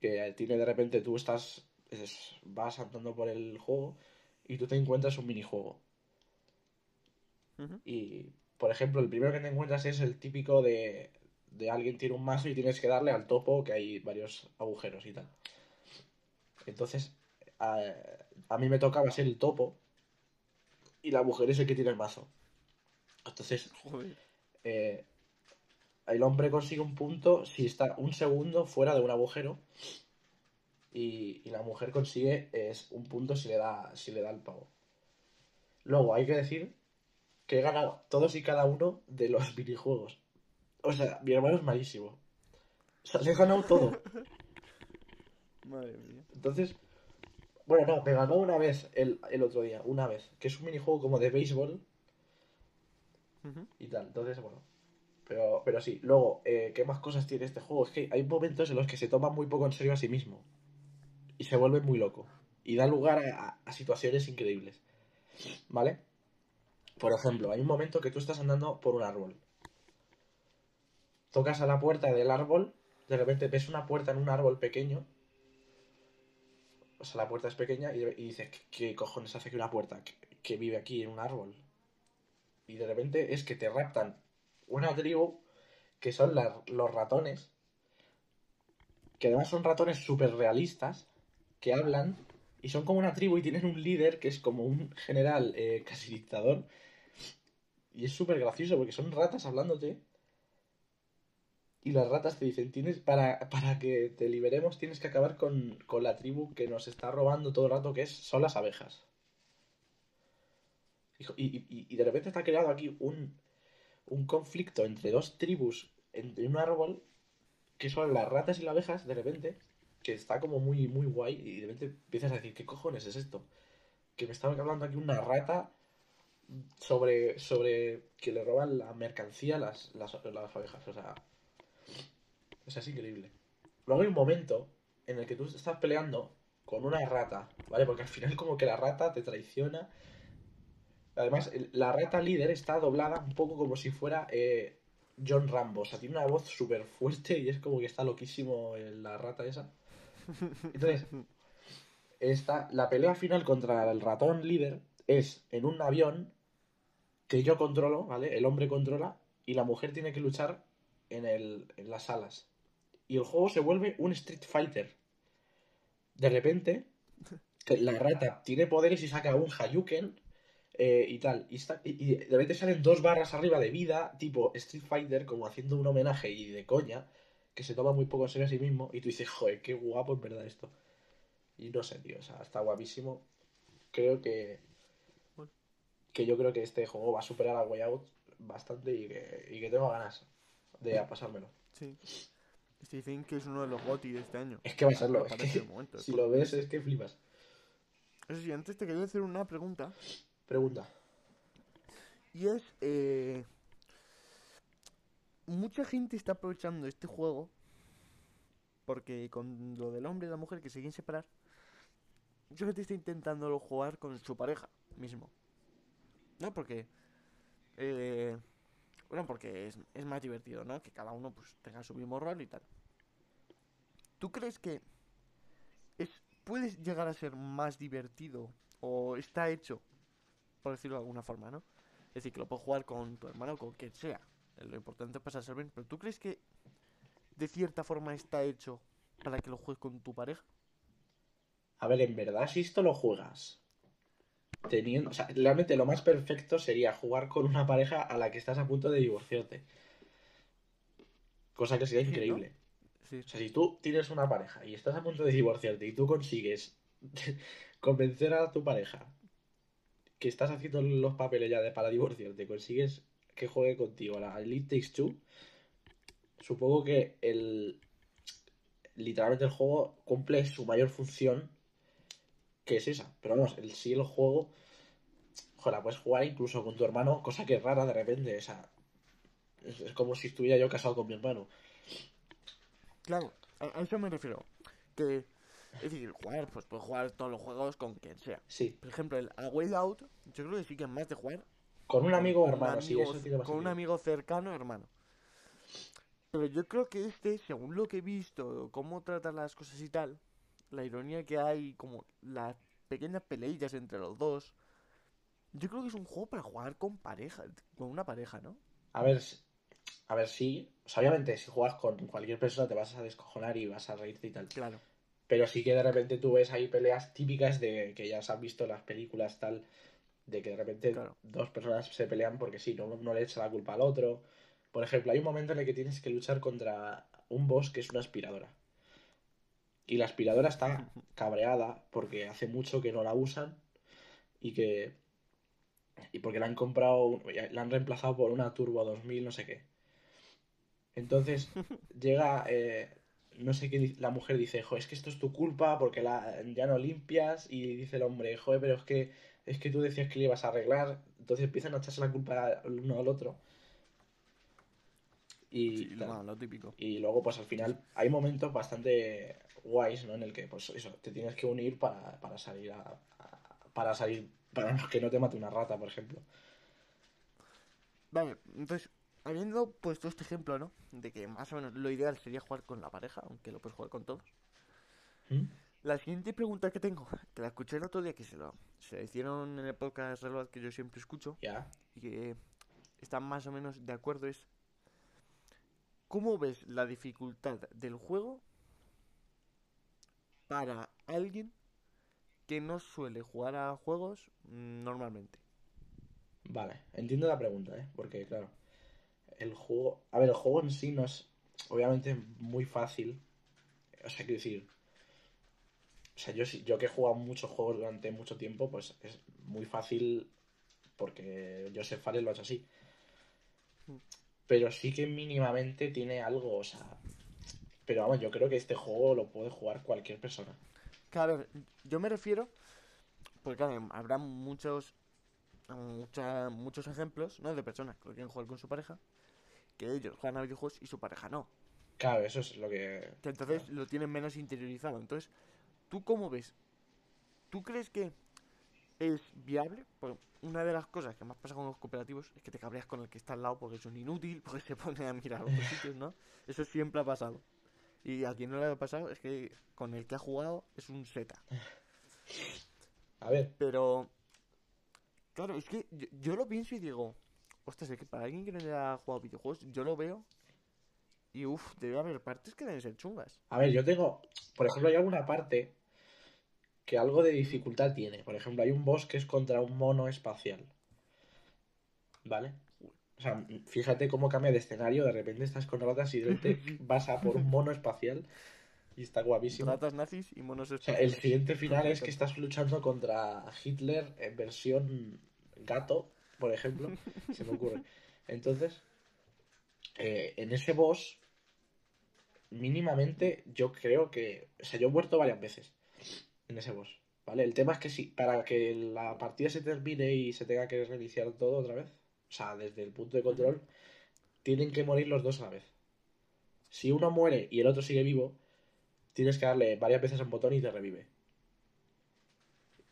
Que tiene de repente, tú estás. es- vas andando por el juego y tú te encuentras un minijuego. Ujú. Y, por ejemplo, el primero que te encuentras es el típico de, de alguien tiene un mazo y tienes que darle al topo, que hay varios agujeros y tal. Entonces, a, a mí me tocaba ser el topo y la mujer es el que tiene el mazo. Entonces, eh, el hombre consigue un punto si está un segundo fuera de un agujero y, y la mujer consigue es un punto si le da si le da el pavo. Luego hay que decir que he ganado todos y cada uno de los minijuegos. O sea, mi hermano es malísimo. O sea, le he ganado todo. Madre mía. Entonces, bueno, no, me ganó una vez el, el otro día, una vez, que es un minijuego como de béisbol y tal. Entonces, bueno. Pero, pero sí, luego, eh, ¿qué más cosas tiene este juego? Es que hay momentos en los que se toma muy poco en serio a sí mismo. Y se vuelve muy loco. Y da lugar a, a- a situaciones increíbles. ¿Vale? Por ejemplo, hay un momento que tú estás andando por un árbol. Tocas a la puerta del árbol, de repente ves una puerta en un árbol pequeño. O sea, la puerta es pequeña y, y dices, ¿qué, cojones hace que una puerta que, vive aquí en un árbol? Y de repente es que te raptan una tribu que son los ratones, que además son ratones súper realistas, que hablan y son como una tribu y tienen un líder que es como un general eh, casi dictador. Y es súper gracioso porque son ratas hablándote. Y las ratas te dicen, tienes para, para que te liberemos tienes que acabar con, con la tribu que nos está robando todo el rato, que es, son las abejas. Y, y- y- de repente está creado aquí un, un conflicto entre dos tribus, entre un árbol, que son las ratas y las abejas, de repente, que está como muy, muy guay, y de repente empiezas a decir, ¿qué cojones es esto? Que me estaba hablando aquí una rata sobre, sobre que le roban la mercancía a las, las abejas, o sea, o sea, es increíble. Luego hay un momento en el que tú estás peleando con una rata, ¿vale? Porque al final como que la rata te traiciona. Además, la rata líder está doblada un poco como si fuera eh, John Rambo. O sea, tiene una voz súper fuerte y es como que está loquísimo eh, la rata esa. Entonces, esta, la pelea final contra el ratón líder es en un avión que yo controlo, ¿vale? El hombre controla y la mujer tiene que luchar en, el, en las alas. Y el juego se vuelve un Street Fighter. De repente, la rata tiene poderes y saca un Hayuken eh, y tal. Y, está- y- y de repente salen dos barras arriba de vida, tipo Street Fighter, como haciendo un homenaje y de coña, que se toma muy poco en serio a sí mismo. Y tú dices, joder, qué guapo en verdad esto. Y no sé, tío, o sea, está guapísimo. Creo que. Bueno. Que yo creo que este juego va a superar a Way Out bastante y que, y que tengo ganas de pasármelo. Sí. Se dicen que es uno de los GOTY de este año. Es que va a serlo, es que momento, si lo ves es que flipas. Eso sí, antes te quería hacer una pregunta. Pregunta. Y es, eh, mucha gente está aprovechando este juego porque con lo del hombre y la mujer que se quieren separar, mucha gente está intentando jugar con su pareja mismo. ¿No? Porque, eh, bueno, porque es, es más divertido, ¿no? Que cada uno pues tenga su mismo rol y tal. ¿Tú crees que es, puedes llegar a ser más divertido o está hecho, por decirlo de alguna forma, ¿no? Es decir, que lo puedes jugar con tu hermano o con quien sea. Lo importante es pasarse bien. Pero ¿tú crees que de cierta forma está hecho para que lo juegues con tu pareja? A ver, en verdad, si esto lo juegas teniendo. O sea, realmente lo más perfecto sería jugar con una pareja a la que estás a punto de divorciarte. Cosa que sería Sí, ¿no? increíble. Sí. O sea, si tú tienes una pareja y estás a punto de divorciarte y tú consigues convencer a tu pareja que estás haciendo los papeles ya de para divorciarte, consigues que juegue contigo la Elite Takes Two, supongo que el literalmente el juego cumple su mayor función que es esa. Pero vamos, el sí el juego, joder, la puedes jugar incluso con tu hermano, cosa que es rara de repente, o sea, es, es como si estuviera yo casado con mi hermano. Claro, a, a eso me refiero. Que, es decir, jugar, pues puedes jugar todos los juegos con quien sea. Sí, Por ejemplo, el A Way Out, yo creo que sí que es más de jugar con un amigo o hermano, sí, eso tiene más con un amigo cercano, hermano. Pero yo creo que este, según lo que he visto, cómo trata las cosas y tal, la ironía que hay, como las pequeñas peleillas entre los dos, Yo creo que es un juego para jugar con pareja, con una pareja, ¿no? A ver, a ver. O sea, obviamente, si juegas con cualquier persona te vas a descojonar y vas a reírte y tal. Claro. Pero sí que de repente tú ves ahí peleas típicas de que ya se han visto en las películas, tal, de que de repente Claro. dos personas se pelean porque sí, no, uno le echa la culpa al otro. Por ejemplo, hay un momento en el que tienes que luchar contra un boss que es una aspiradora. Y la aspiradora está cabreada porque hace mucho que no la usan y que. Y porque la han comprado, la han reemplazado por una Turbo 2000, no sé qué. Entonces llega, eh, no sé qué, la mujer dice, jo, es que esto es tu culpa porque la, ya no limpias. Y dice el hombre, joder, pero es que, es que tú decías que le ibas a arreglar. Entonces empiezan a echarse la culpa el uno al otro. Y, Sí, lo típico. Y luego, pues al final, hay momentos bastante guays, ¿no? En el que, pues eso, te tienes que unir para, para salir a, a- Para salir. Para que no te mate una rata, por ejemplo. Vale, entonces, habiendo puesto este ejemplo, ¿no? De que más o menos lo ideal sería jugar con la pareja, aunque lo puedes jugar con todos. ¿Mm? La siguiente pregunta que tengo, que la escuché el otro día, que se lo, se la hicieron en el podcast Reload que yo siempre escucho, Ya. y que están más o menos de acuerdo, es ¿cómo ves la dificultad del juego para alguien que no suele jugar a juegos normalmente? Vale, entiendo la pregunta, ¿eh? Porque, claro, el juego... A ver, el juego en sí no es, obviamente, muy fácil. O sea, quiero decir... O sea, yo, yo que he jugado muchos juegos durante mucho tiempo, pues es muy fácil porque Joseph Fares lo ha hecho así. Pero sí que mínimamente tiene algo, o sea... Pero vamos, yo creo que este juego lo puede jugar cualquier persona. Claro, yo me refiero, porque claro, habrá muchos, mucha- muchos ejemplos, ¿no? De personas que quieren jugar con su pareja, que ellos juegan a videojuegos y su pareja no. Claro, eso es lo que... Que entonces lo tienen menos interiorizado. Entonces, ¿tú cómo ves? ¿Tú crees que es viable? Porque una de las cosas que más pasa con los cooperativos es que te cabreas con el que está al lado porque es un inútil, porque se pone a mirar a otros sitios, ¿no? Eso siempre ha pasado. Y a quien no le ha pasado es que con el que ha jugado es un Z. A ver, Pero, claro, es que yo, yo lo pienso y digo, ostras, es que para alguien que no haya jugado videojuegos, yo lo veo y uff, debe haber partes que deben ser chungas. A ver, yo tengo, por ejemplo, hay alguna parte que algo de dificultad tiene. Por ejemplo, hay un boss que es contra un mono espacial. ¿Vale? O sea, fíjate cómo cambia de escenario. De repente estás con ratas y de repente vas a por un mono espacial. Y está guapísimo. Ratas nazis y monos O sea, el espaciales. siguiente final es que estás luchando contra Hitler en versión gato, por ejemplo. Se me ocurre. Entonces, eh, en ese boss, mínimamente, yo creo que. O sea, yo he muerto varias veces en ese boss. ¿Vale? El tema es que si para que la partida se termine y se tenga que reiniciar todo otra vez, o sea, desde el punto de control, tienen que morir los dos a la vez. Si uno muere y el otro sigue vivo, tienes que darle varias veces a un botón y te revive.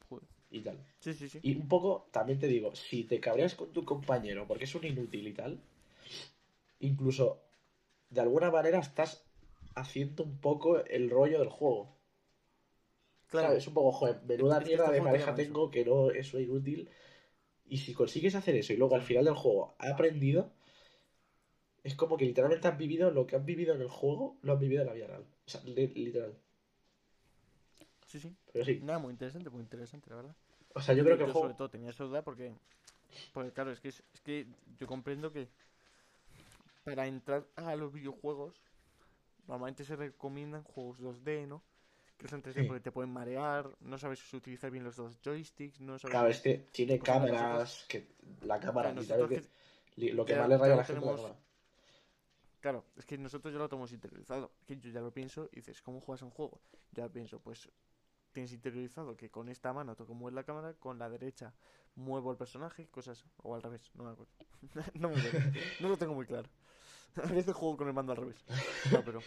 Joder. Y tal. Sí, sí, sí. Y un poco, también te digo, si te cabreas con tu compañero porque es un inútil y tal, incluso de alguna manera estás haciendo un poco el rollo del juego. Claro. Es un poco, joder, menuda mierda de pareja eso. tengo que no es inútil. Y si consigues hacer eso y luego al final del juego ha aprendido, es como que literalmente has vivido lo que has vivido en el juego, lo has vivido en la vida real. O sea, li- literal. sí, sí. Pero sí. Nada, muy interesante, muy interesante, la verdad. O sea, yo creo que el juego. sobre todo tenía esa duda porque, porque claro, es que, es, es que yo comprendo que para entrar a los videojuegos normalmente se recomiendan juegos 2D, ¿no? Son 3D Sí. porque te pueden marear, no sabes utilizar bien los dos joysticks, no sabes... Claro, es que tiene cámaras, que la cámara, Claro, nosotros que- lo que ya- más le raya a ya la gente la tenemos- cámara. Claro, es que nosotros ya lo tenemos interiorizado. Que yo ya lo pienso y dices, ¿cómo juegas un juego? Ya pienso, pues tienes interiorizado que con esta mano toco mover la cámara, con la derecha muevo el personaje, cosas, o al revés, no me acuerdo. no, me acuerdo. no lo tengo muy claro. A veces juego con el mando al revés. No, pero.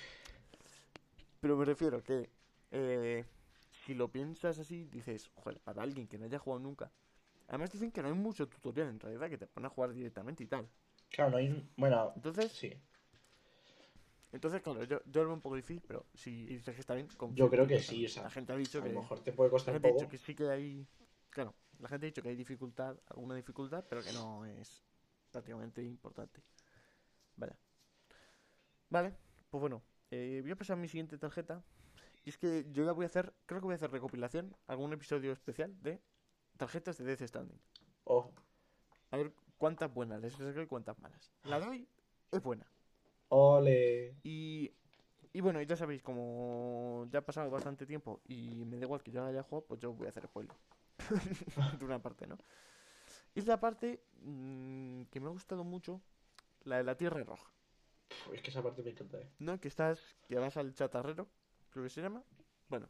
Pero me refiero que eh, si lo piensas así, dices, joder, para alguien que no haya jugado nunca. Además dicen que no hay mucho tutorial en realidad, que te pone a jugar directamente y tal. Claro, no hay. Bueno, Entonces, sí. Entonces, claro, yo, yo lo veo un poco difícil, pero si dices que está bien, Yo creo que sí, o sea, La gente ha dicho A que. lo mejor te puede costar un gente ha poco. dicho que sí que hay. Claro, La gente ha dicho que hay dificultad, alguna dificultad, pero que no es prácticamente importante. Vale. Vale, pues bueno, eh, voy a pasar a mi siguiente tarjeta. Y es que yo ya voy a hacer, creo que voy a hacer recopilación, algún episodio especial de tarjetas de Death Standing. Oh, A ver cuántas buenas les saco y cuántas malas. La de hoy es buena. ole. Y, y bueno, ya sabéis, como ya ha pasado bastante tiempo y me da igual que yo la haya jugado, pues yo voy a hacer spoiler. de una parte, ¿no? Y es la parte mm, que me ha gustado mucho, la de la Tierra Roja. Es que esa parte me encanta, eh. ¿No? Que estás, que vas al chatarrero, creo que se llama. Bueno.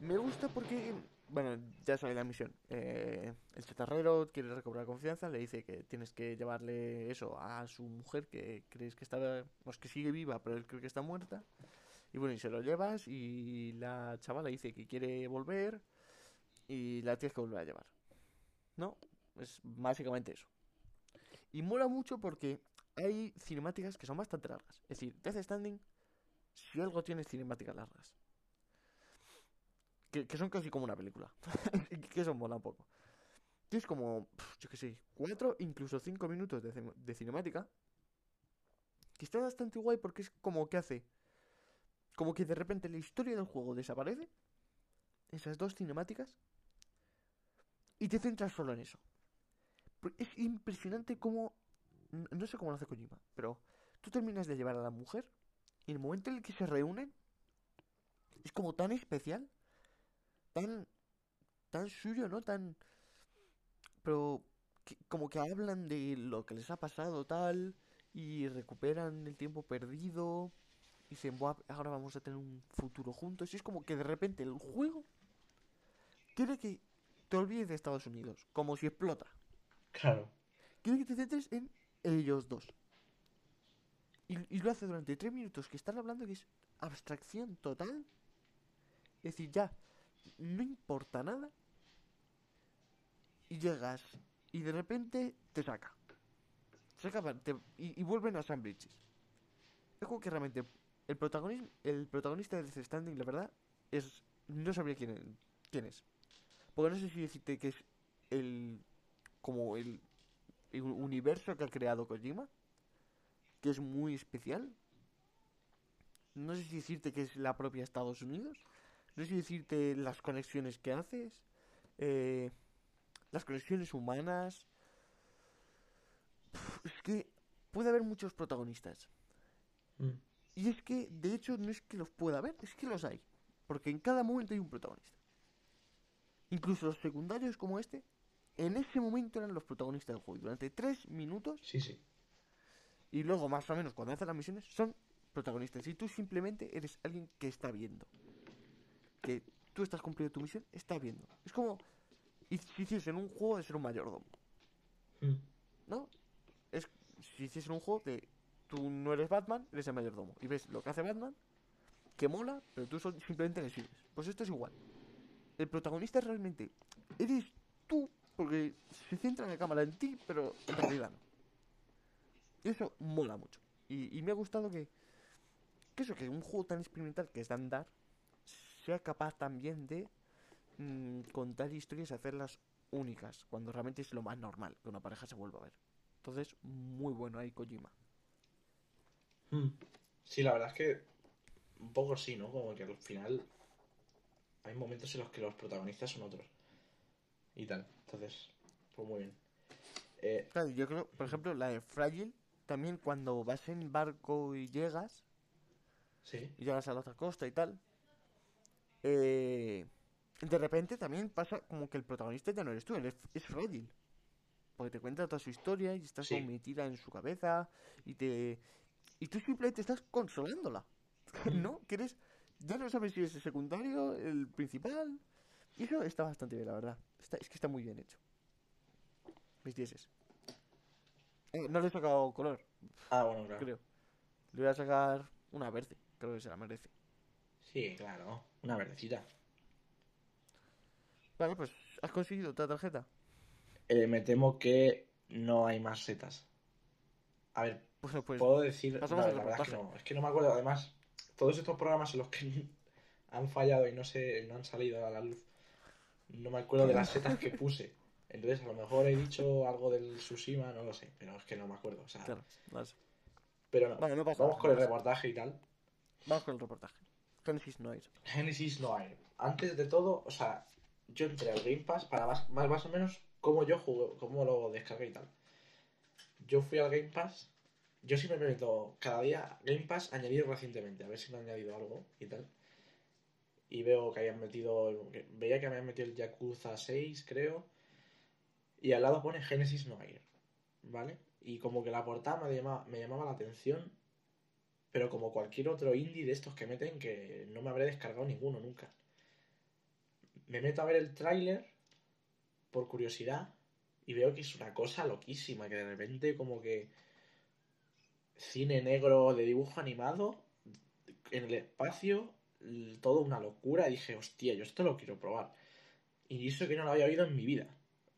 Me gusta porque, bueno, ya sabes la misión. Eh, el chatarrero quiere recobrar confianza, le dice que tienes que llevarle eso a su mujer que crees que está, pues que sigue viva, pero él cree que está muerta. Y bueno, y se lo llevas y la chavala dice que quiere volver y la tienes que volver a llevar. ¿No? Es básicamente eso. Y mola mucho porque hay cinemáticas que son bastante largas. Es decir, Death Standing, si algo tiene cinemáticas largas. Que, que son casi como una película. que eso mola un poco. Tienes como, yo qué sé, cuatro, incluso cinco minutos de, de cinemática. Que está bastante guay porque es como que hace. Como que de repente la historia del juego desaparece. Esas dos cinemáticas. Y te centras solo en eso. Es impresionante cómo no sé cómo lo hace Kojima, pero tú terminas de llevar a la mujer y el momento en el que se reúnen es como tan especial, tan tan suyo, ¿no? Tan pero que- como que hablan de lo que les ha pasado tal y recuperan el tiempo perdido y dicen, "Buah, ahora vamos a tener un futuro juntos." Y es como que de repente el juego quiere que te olvides de Estados Unidos, como si explota. Claro. Quiero que te centres en ellos dos. Y, y lo hace durante tres minutos que están hablando que es abstracción total. Es decir, ya no importa nada. Y llegas y de repente te saca. Pa- te- y, vuelven a San Bridges. Es como que realmente el protagonista, el protagonista de Death Standing, la verdad, es. No sabría quién, quién es. Porque no sé si decirte que es el. como el universo que ha creado Kojima, que es muy especial. No sé si decirte que es la propia Estados Unidos. No sé si decirte las conexiones que haces. eh, las conexiones humanas. Es que puede haber muchos protagonistas. Mm. Y es que, de hecho, no es que los pueda haber, es que los hay. Porque en cada momento hay un protagonista. Incluso los secundarios como este, en ese momento eran los protagonistas del juego. Durante tres minutos, Sí, sí. Y luego más o menos cuando hacen las misiones, son protagonistas. Y tú simplemente eres alguien que está viendo. Que tú estás cumpliendo tu misión, está viendo. Es como si hiciesen un juego de ser un mayordomo. Mm. ¿No? Es si hiciesen un juego de tú no eres Batman, eres el mayordomo. Y ves lo que hace Batman, que mola, pero tú simplemente le sigues. Pues esto es igual. El protagonista realmente eres tú, porque se centra la cámara en ti, pero en realidad no. Y eso mola mucho. Y, y me ha gustado que, que eso, que un juego tan experimental que es de andar, sea capaz también de mm, contar historias y hacerlas únicas, cuando realmente es lo más normal que una pareja se vuelva a ver. Entonces, muy bueno ahí Kojima. Mm. Sí, la verdad es que un poco sí, ¿no? Como que al final hay momentos en los que los protagonistas son otros. Y tal. Entonces, pues muy bien. Eh, Claro, yo creo, por ejemplo, la de Fragile, también cuando vas en barco y llegas, sí. y llegas a la otra costa y tal, eh, de repente también pasa como que el protagonista ya no eres tú, eres, es Fragile. Porque te cuenta toda su historia y estás Sí. como metida en su cabeza y te... Y tú simplemente estás consolándola, ¿no? Que eres... Ya no sabes si es el secundario, el principal. Y eso está bastante bien, la verdad. Está, es que está muy bien hecho. Mis dieces. Eh, no le he sacado color, Ah, bueno, claro. creo. Le voy a sacar una verde, creo que se la merece. Sí, claro. Una verdecita. Vale, pues has conseguido otra tarjeta. Eh, me temo que no hay más setas. A ver, Bueno, pues puedo decir. no, la verdad es que no. Es que no me acuerdo. Además, todos estos programas en los que han fallado y no se no han salido a la luz. no me acuerdo de las setas que puse. Entonces, a lo mejor he dicho algo del Tsushima, no lo sé, pero es que no me acuerdo. O sea, Claro, no sé. pero no. Bueno, no pasa Vamos nada, con el pasa reportaje y tal. Vamos con el reportaje. Genesis no hay. Genesis no hay. Antes de todo, o sea, yo entré al Game Pass para más, más, más o menos cómo yo jugué, cómo lo descargué y tal. Yo fui al Game Pass. Yo siempre me meto cada día Game Pass añadido recientemente, a ver si me han añadido algo y tal. Y veo que habían metido. Veía que habían metido el Yakuza 6, creo. Y al lado pone Genesis No Air. ¿Vale? Y como que la portada me llamaba, me llamaba la atención. Pero como cualquier otro indie de estos que meten, que no me habré descargado ninguno nunca. Me meto a ver el tráiler por curiosidad y veo que es una cosa loquísima, que de repente como que cine negro de dibujo animado en el espacio, todo una locura. Y dije, hostia, yo esto lo quiero probar. Y eso que no lo había oído en mi vida,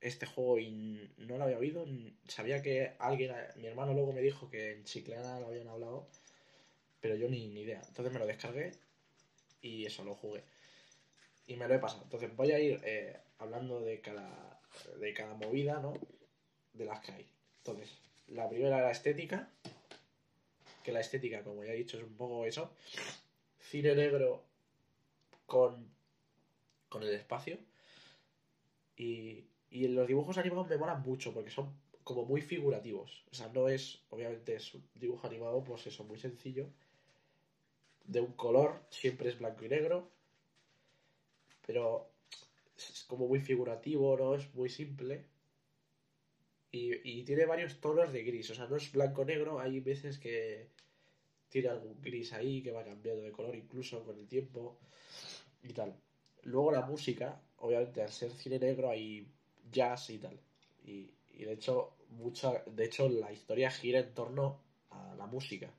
este juego, y no lo había oído. Sabía que alguien, mi hermano luego me dijo que en Chiclana lo habían hablado, pero yo ni, ni idea. Entonces me lo descargué y eso, lo jugué. Y me lo he pasado. Entonces voy a ir eh, hablando de cada, de cada movida, ¿no? De las que hay. Entonces, la primera era estética. Que la estética, como ya he dicho, es un poco eso. Cine negro con, con el espacio. Y, y los dibujos animados me molan mucho porque son como muy figurativos. O sea, no es, obviamente es un dibujo animado, pues eso, muy sencillo. De un color, siempre es blanco y negro. Pero es como muy figurativo, ¿no? Es muy simple. Y, y tiene varios tonos de gris. O sea, no es blanco-negro. Hay veces que tiene algún gris ahí que va cambiando de color incluso con el tiempo. Y tal. Luego la música, obviamente al ser cine negro hay jazz y tal. Y, y de hecho, mucha, de hecho la historia gira en torno a la música.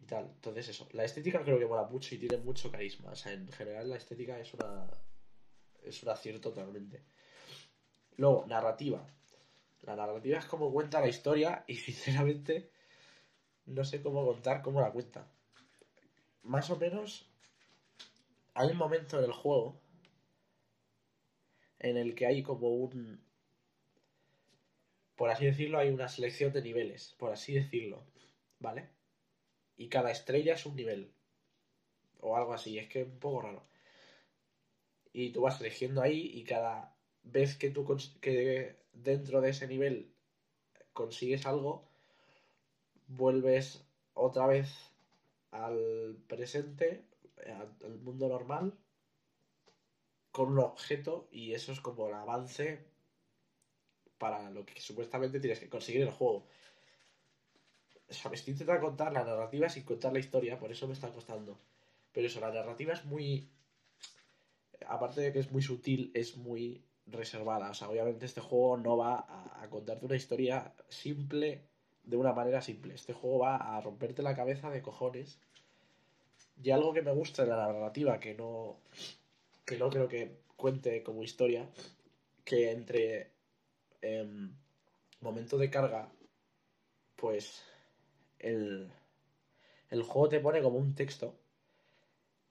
Y tal. Entonces eso. La estética creo que mola mucho y tiene mucho carisma. O sea, en general la estética es una. es un acierto totalmente. Luego, narrativa. La narrativa es como cuenta la historia y sinceramente no sé cómo contar cómo la cuenta. Más o menos hay un momento en el juego en el que hay como un por así decirlo hay una selección de niveles, por así decirlo, ¿vale? Y cada estrella es un nivel o algo así, es que es un poco raro. Y tú vas eligiendo ahí y cada vez que tú que dentro de ese nivel consigues algo, vuelves otra vez al presente, al mundo normal, con un objeto y eso es como el avance para lo que supuestamente tienes que conseguir en el juego. O sea, me estoy intentando contar la narrativa sin contar la historia, por eso me está costando. Pero eso, la narrativa es muy... Aparte de que es muy sutil, es muy reservada. O sea, obviamente este juego no va a, a contarte una historia simple de una manera simple. Este juego va a romperte la cabeza de cojones. Y algo que me gusta de la narrativa, que no, que no creo que cuente como historia, que entre em, momento de carga, pues el, el juego te pone como un texto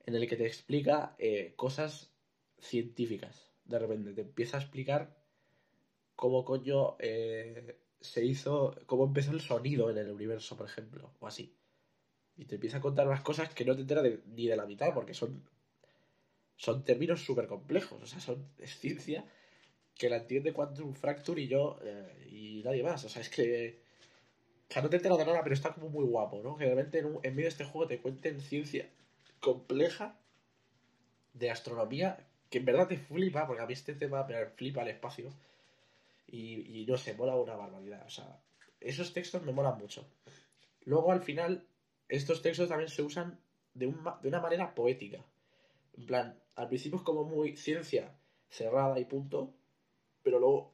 en el que te explica eh, cosas científicas. De repente te empieza a explicar cómo coño eh, se hizo, cómo empezó el sonido en el universo, por ejemplo, o así. Y te empieza a contar unas cosas que no te enteras ni de la mitad, porque son, son términos súper complejos, o sea, son, es ciencia que la entiende Quantum Fracture y yo eh, y nadie más. O sea, es que. O sea, no te enteras de nada, pero está como muy guapo, ¿no? Que de repente en, medio de este juego te cuenten ciencia compleja de astronomía que en verdad te flipa, porque a mí este tema me flipa el espacio. Y, y no sé, mola una barbaridad. O sea, esos textos me molan mucho. Luego al final, estos textos también se usan de, un de una manera poética. En plan, al principio es como muy ciencia cerrada y punto, pero luego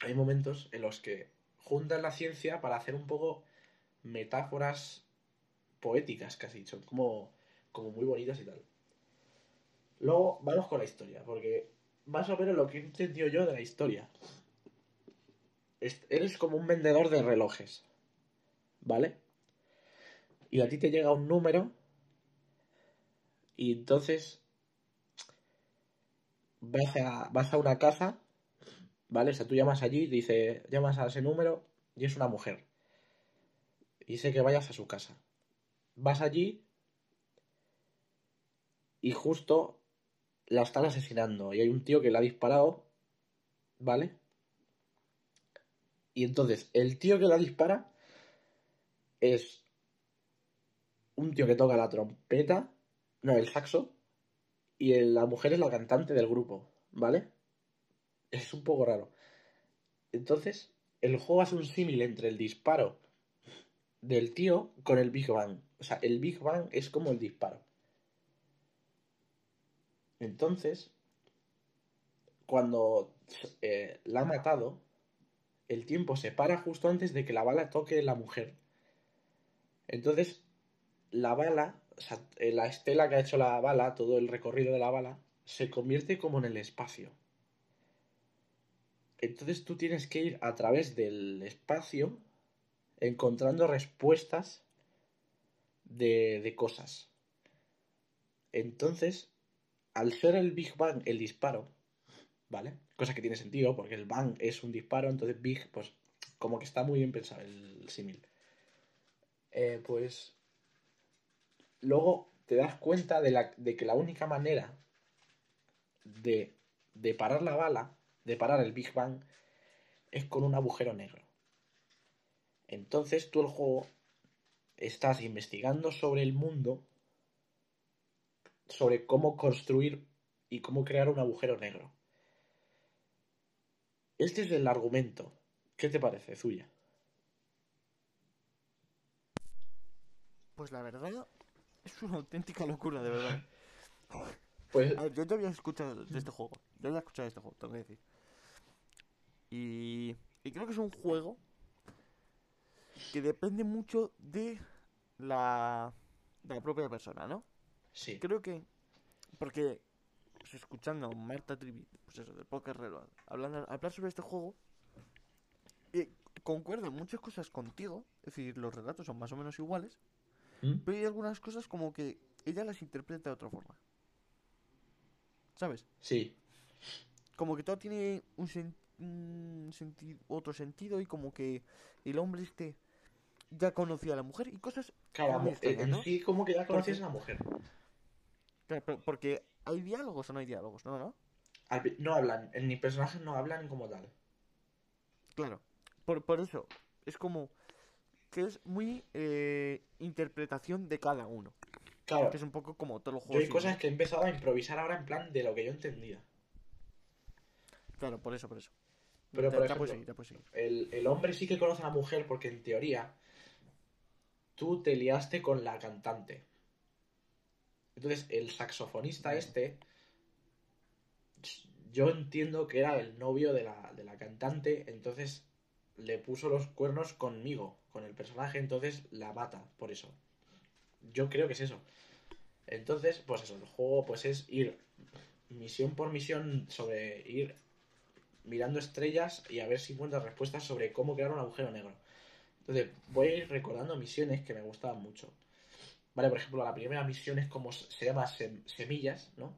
hay momentos en los que juntan la ciencia para hacer un poco metáforas poéticas casi, son como, como muy bonitas y tal. Luego vamos con la historia, porque más o menos lo que he entendido yo de la historia. es- Eres como un vendedor de relojes, ¿vale? Y a ti te llega un número y entonces vas a, vas a una casa, ¿vale? O sea, tú llamas allí, dice, llamas a ese número y es una mujer. Y dice que vayas a su casa. Vas allí y justo la están asesinando. Y hay un tío que la ha disparado, ¿vale? Y entonces, el tío que la dispara es un tío que toca la trompeta, no, el saxo, y la mujer es la cantante del grupo, ¿vale? Es un poco raro. Entonces, el juego hace un símil entre el disparo del tío con el Big Bang. O sea, el Big Bang es como el disparo. Entonces, cuando eh, la ha matado, el tiempo se para justo antes de que la bala toque la mujer. Entonces, la bala, la estela que ha hecho la bala, todo el recorrido de la bala, se convierte como en el espacio. Entonces tú tienes que ir a través del espacio encontrando respuestas de, de cosas. Entonces, al ser el Big Bang el disparo, ¿vale? Cosa que tiene sentido, porque el Bang es un disparo, entonces Big, pues como que está muy bien pensado el símil. Eh, pues luego te das cuenta de, la, de que la única manera de, de parar la bala, de parar el Big Bang, es con un agujero negro. Entonces tú el juego estás investigando sobre el mundo, sobre cómo construir y cómo crear un agujero negro. Este es el argumento. ¿Qué te parece, Zuya? Pues la verdad, es una auténtica locura, de verdad. Pues A ver, yo te había escuchado de este juego. Yo había escuchado de este juego, tengo que decir. Y, y creo que es un juego que depende mucho de la, de la propia persona, ¿no? sí, Creo que. Porque. Pues escuchando a Marta Trivi, pues eso, del Poker Reload, hablando, hablar sobre este juego. eh, concuerda en muchas cosas contigo. Es decir, los relatos son más o menos iguales. ¿Mm? Pero hay algunas cosas como que ella las interpreta de otra forma. ¿Sabes? sí, Como que todo tiene un, sen- un senti- otro sentido y como que el hombre este ya conocía a la mujer y cosas claro, en- extrañas, ¿no? sí como que ya conocías Porque- a la mujer. Claro, pero- porque hay diálogos o no hay diálogos, ¿no? ¿No? No hablan, ni personajes no hablan como tal. Claro. Por, por eso, es como que es muy eh, interpretación de cada uno. Claro, Que es un poco como todos los yo juegos. hay cosas que he empezado a improvisar ahora en plan de lo que yo entendía. Claro, por eso, por eso. Pero, por ejemplo, seguir, seguir. El, el hombre sí que conoce a la mujer porque en teoría tú te liaste con la cantante. Entonces el saxofonista este, yo entiendo que era el novio de la, de la cantante, entonces le puso los cuernos conmigo, con el personaje, entonces la mata por eso. Yo creo que es eso. Entonces, pues eso, el juego pues es ir misión por misión sobre ir mirando estrellas y a ver si encuentras respuestas sobre cómo crear un agujero negro. Entonces, voy a ir recordando misiones que me gustaban mucho. Vale, por ejemplo, la primera misión es como se llama sem- semillas, ¿no?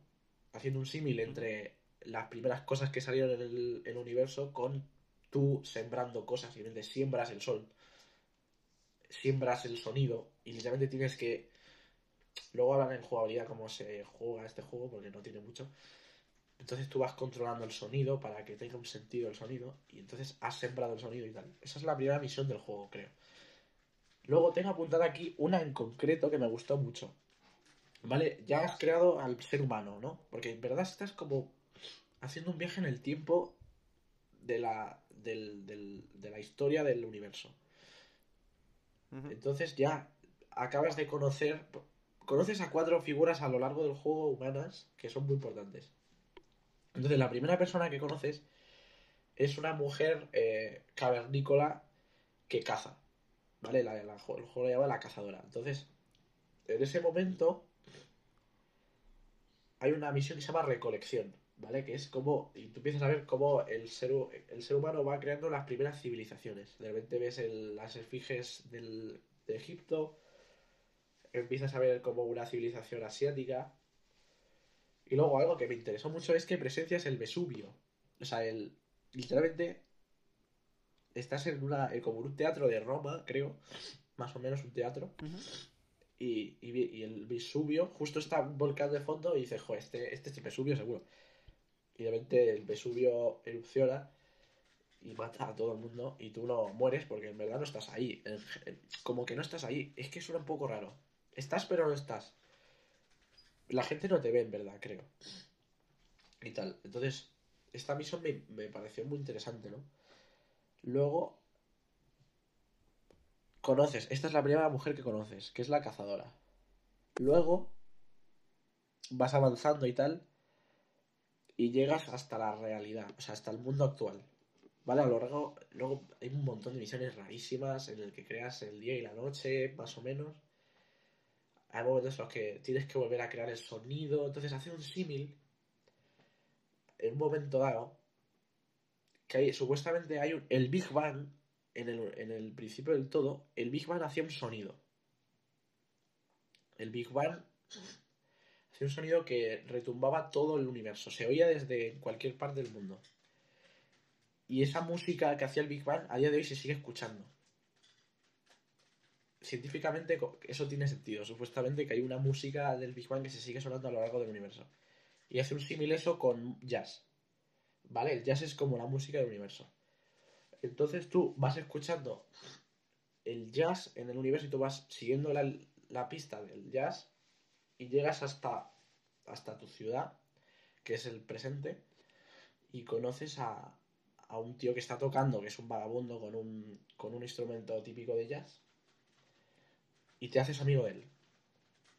Haciendo un símil entre las primeras cosas que salieron en el universo con tú sembrando cosas. De siembras el sol, siembras el sonido y literalmente tienes que... Luego hablan en jugabilidad cómo se juega este juego porque no tiene mucho. Entonces tú vas controlando el sonido para que tenga un sentido el sonido y entonces has sembrado el sonido y tal. Esa es la primera misión del juego, creo. Luego tengo apuntada aquí una en concreto que me gustó mucho. ¿Vale? Ya has creado al ser humano, ¿no? Porque en verdad estás como haciendo un viaje en el tiempo de la, del- del- de la historia del universo. Entonces ya acabas de conocer, conoces a cuatro figuras a lo largo del juego humanas que son muy importantes. Entonces la primera persona que conoces es una mujer eh, cavernícola que caza, ¿vale? La, la- el juego le llama la cazadora. Entonces, en ese momento hay una misión que se llama recolección, ¿vale? Que es como, y tú empiezas a ver cómo el ser, el ser humano va creando las primeras civilizaciones. De repente ves el- las esfinges del, de Egipto, empiezas a ver como una civilización asiática, Y luego algo que me interesó mucho es que presencias el Vesubio. O sea, el. Literalmente. Estás en una. en como un teatro de Roma, creo. Más o menos un teatro. Y, y el Vesubio, justo está un volcán de fondo y dices, jo, este, este es el Vesubio seguro. Y de repente el Vesubio erupciona y mata a todo el mundo y tú no mueres porque en verdad no estás ahí. Como que no estás ahí. Es que suena un poco raro. Estás pero no estás. La gente no te ve en verdad, creo. Y tal. Entonces, esta misión me, me pareció muy interesante, ¿no? Luego, conoces, esta es la primera mujer que conoces, que es la cazadora. Luego vas avanzando y tal y llegas hasta la realidad, o sea, hasta el mundo actual. ¿Vale? A lo largo, luego hay un montón de misiones rarísimas en el que creas el día y la noche, más o menos. Hay momentos en los que tienes que volver a crear el sonido. Entonces hace un símil en un momento dado que hay, supuestamente hay un, el Big Bang en el, en el principio del todo, el Big Bang hacía un sonido. El Big Bang hacía un sonido que retumbaba todo el universo, se oía desde cualquier parte del mundo. Y esa música que hacía el Big Bang a día de hoy se sigue escuchando. Científicamente eso tiene sentido, supuestamente que hay una música del Big Bang que se sigue sonando a lo largo del universo. Y hace un símil eso con jazz. ¿Vale? El jazz es como la música del universo. Entonces tú vas escuchando el jazz en el universo y tú vas siguiendo la, la pista del jazz y llegas hasta, hasta tu ciudad, que es el presente, y conoces a, a un tío que está tocando, que es un vagabundo con un, con un instrumento típico de jazz, y te haces amigo de él.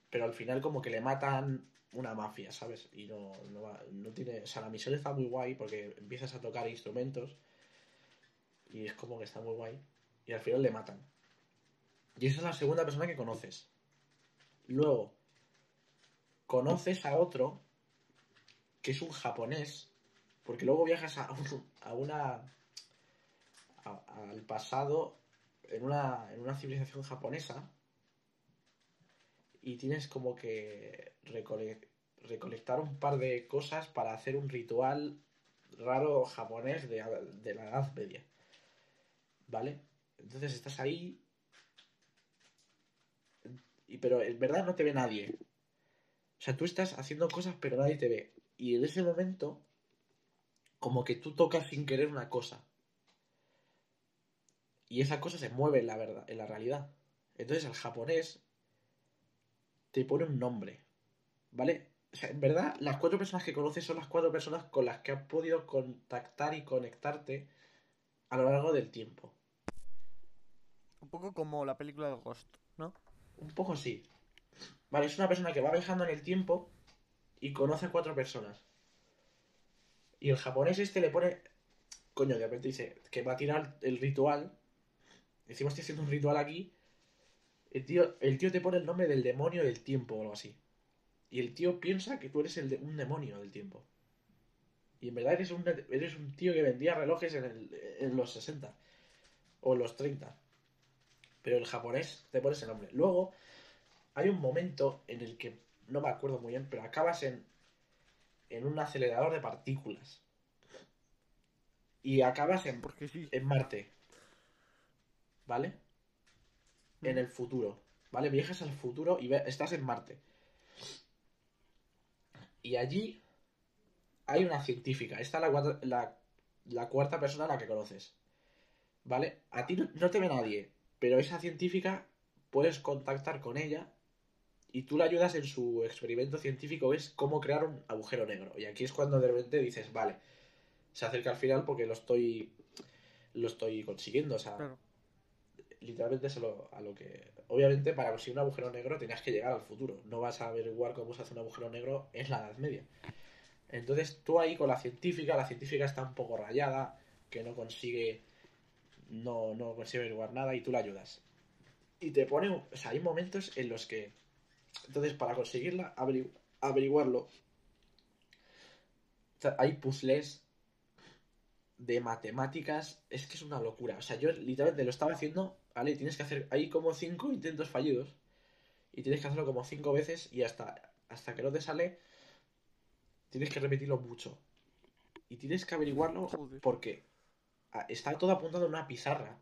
Pero al final como que le matan una mafia, ¿sabes? Y no, no, va- no tiene... O sea, la misión está muy guay porque empiezas a tocar instrumentos y es como que está muy guay. Y al final le matan. Y esa es la segunda persona que conoces. Luego, conoces a otro que es un japonés, porque luego viajas a, un- una... al pasado en una, en una civilización japonesa y tienes como que recole- recolectar un par de cosas para hacer un ritual raro japonés de, de la Edad Media. ¿Vale? Entonces estás ahí. Y, pero en verdad no te ve nadie. O sea, tú estás haciendo cosas pero nadie te ve. Y en ese momento, como que tú tocas sin querer una cosa. Y esa cosa se mueve en la verdad, en la realidad. Entonces el japonés te pone un nombre. ¿Vale? O sea, en verdad, las cuatro personas que conoces son las cuatro personas con las que has podido contactar y conectarte a lo largo del tiempo. Un poco como la película de Ghost, ¿no? Un poco sí. Vale, es una persona que va viajando en el tiempo y conoce a cuatro personas. Y el japonés este le pone. Coño, de repente dice que va a tirar el ritual. Encima estoy haciendo un ritual aquí. El tío, el tío te pone el nombre del demonio del tiempo o algo así. Y el tío piensa que tú eres el de- un demonio del tiempo. Y en verdad eres un, eres un tío que vendía relojes en, el- en los 60 o en los 30. Pero el japonés te pone ese nombre. Luego, hay un momento en el que no me acuerdo muy bien, pero acabas en, en un acelerador de partículas. Y acabas en, Porque sí. en Marte. ¿Vale? En el futuro. ¿Vale? Viajas al futuro y ve- estás en Marte. Y allí hay una científica. Esta es la, cuarta- la, la cuarta persona a la que conoces. ¿Vale? A ti no, no te ve nadie, pero esa científica puedes contactar con ella y tú la ayudas en su experimento científico, es cómo crear un agujero negro. Y aquí es cuando de repente dices, vale, se acerca al final porque lo estoy lo estoy consiguiendo, o sea, Claro. literalmente es a lo, a lo que... Obviamente para conseguir un agujero negro tenías que llegar al futuro, no vas a averiguar cómo se hace un agujero negro en la Edad Media. Entonces tú ahí con la científica, la científica está un poco rayada, que no consigue no, no consigue averiguar nada y tú la ayudas. Y te pone, o sea, hay momentos en los que, entonces para conseguirla, averigu- averiguarlo, o sea, hay puzzles de matemáticas, es que es una locura. O sea, yo literalmente lo estaba haciendo, ¿vale? Tienes que hacer, hay como cinco intentos fallidos y tienes que hacerlo como cinco veces y hasta, hasta que no te sale, tienes que repetirlo mucho. Y tienes que averiguarlo Joder. porque a- está todo apuntado en una pizarra.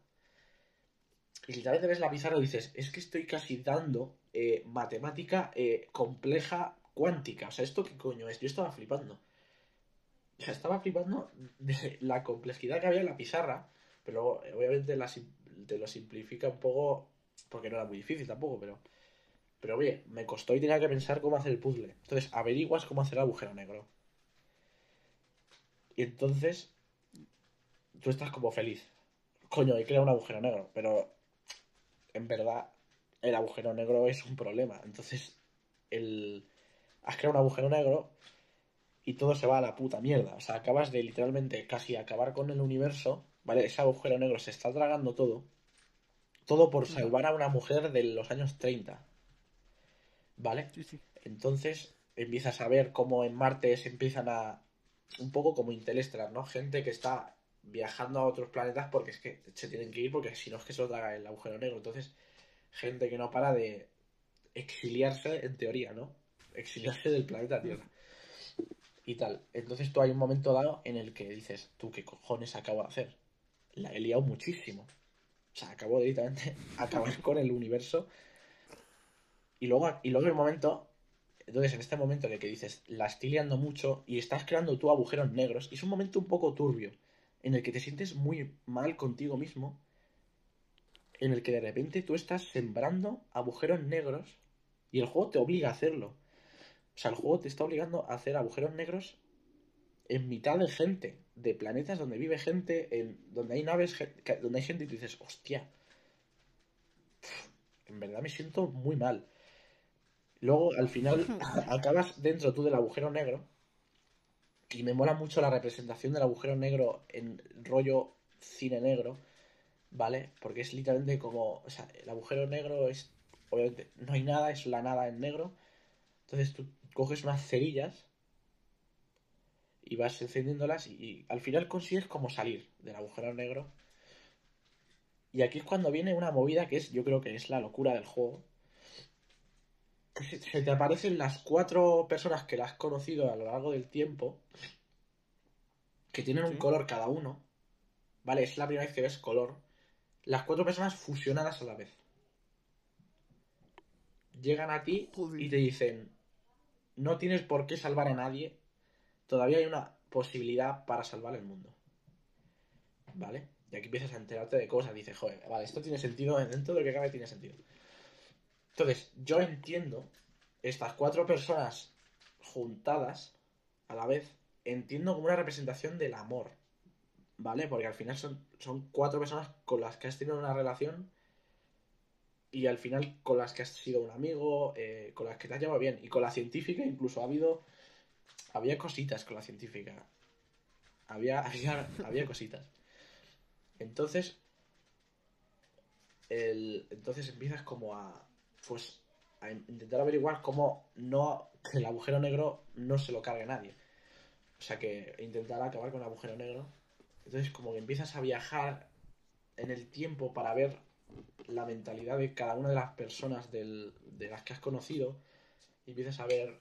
Y literalmente ves la pizarra dices, es que estoy casi dando eh, matemática eh, compleja cuántica. O sea, ¿esto qué coño es? Yo estaba flipando. O sea, estaba flipando de la complejidad que había en la pizarra, pero eh, obviamente la te lo simplifica un poco, porque no era muy difícil tampoco, pero... Pero oye, me costó y tenía que pensar cómo hacer el puzzle. Entonces, averiguas cómo hacer el agujero negro. Y entonces, tú estás como feliz. Coño, he creado un agujero negro, pero en verdad el agujero negro es un problema. Entonces, el... has creado un agujero negro y todo se va a la puta mierda. O sea, acabas de literalmente casi acabar con el universo, ¿vale? Ese agujero negro se está tragando todo. Todo por salvar a una mujer de los años 30. ¿Vale? Sí, sí. Entonces empiezas a ver cómo en Marte se empiezan a. Un poco como Interestelar, ¿no? Gente que está viajando a otros planetas porque es que se tienen que ir porque si no es que se lo traga el agujero negro. Entonces, gente que no para de exiliarse, en teoría, ¿no? Exiliarse del planeta Tierra. Y tal. Entonces tú hay un momento dado en el que dices, tú qué cojones acabo de hacer. La he liado muchísimo. O sea, acabo de directamente acabar con el universo. Y luego, y luego el momento, entonces en este momento en el que dices, la estoy liando mucho y estás creando tú agujeros negros, y es un momento un poco turbio, en el que te sientes muy mal contigo mismo, en el que de repente tú estás sembrando agujeros negros y el juego te obliga a hacerlo. O sea, el juego te está obligando a hacer agujeros negros en mitad de gente, de planetas donde vive gente, en donde hay naves, donde hay gente y tú dices, hostia, en verdad me siento muy mal. Luego, al final, acabas dentro tú del agujero negro. Y me mola mucho la representación del agujero negro en rollo cine negro, ¿vale? Porque es literalmente como. O sea, el agujero negro es. Obviamente, no hay nada, es la nada en negro. Entonces tú coges unas cerillas y vas encendiéndolas y, y al final consigues como salir del agujero negro. Y aquí es cuando viene una movida que es, yo creo que es la locura del juego. Se, te aparecen las cuatro personas que la has conocido a lo largo del tiempo, que tienen un color cada uno. Vale, es la primera vez que ves color. Las cuatro personas fusionadas a la vez. Llegan a ti Joder. y te dicen, no tienes por qué salvar a nadie, todavía hay una posibilidad para salvar el mundo. ¿Vale? Y aquí empiezas a enterarte de cosas, dices, joder, vale, esto tiene sentido, dentro de lo que cabe tiene sentido. Entonces, yo entiendo estas cuatro personas juntadas a la vez, entiendo como una representación del amor, ¿vale? Porque al final son, son cuatro personas con las que has tenido una relación y al final con las que has sido un amigo, eh, con las que te has llevado bien. Y con la científica incluso ha habido... Había cositas con la científica. Había, había, había cositas. Entonces... El, entonces empiezas como a... Pues a intentar averiguar cómo no... El agujero negro no se lo cargue nadie. O sea que intentar acabar con el agujero negro. Entonces como que empiezas a viajar en el tiempo para ver la mentalidad de cada una de las personas del- de las que has conocido y empiezas a ver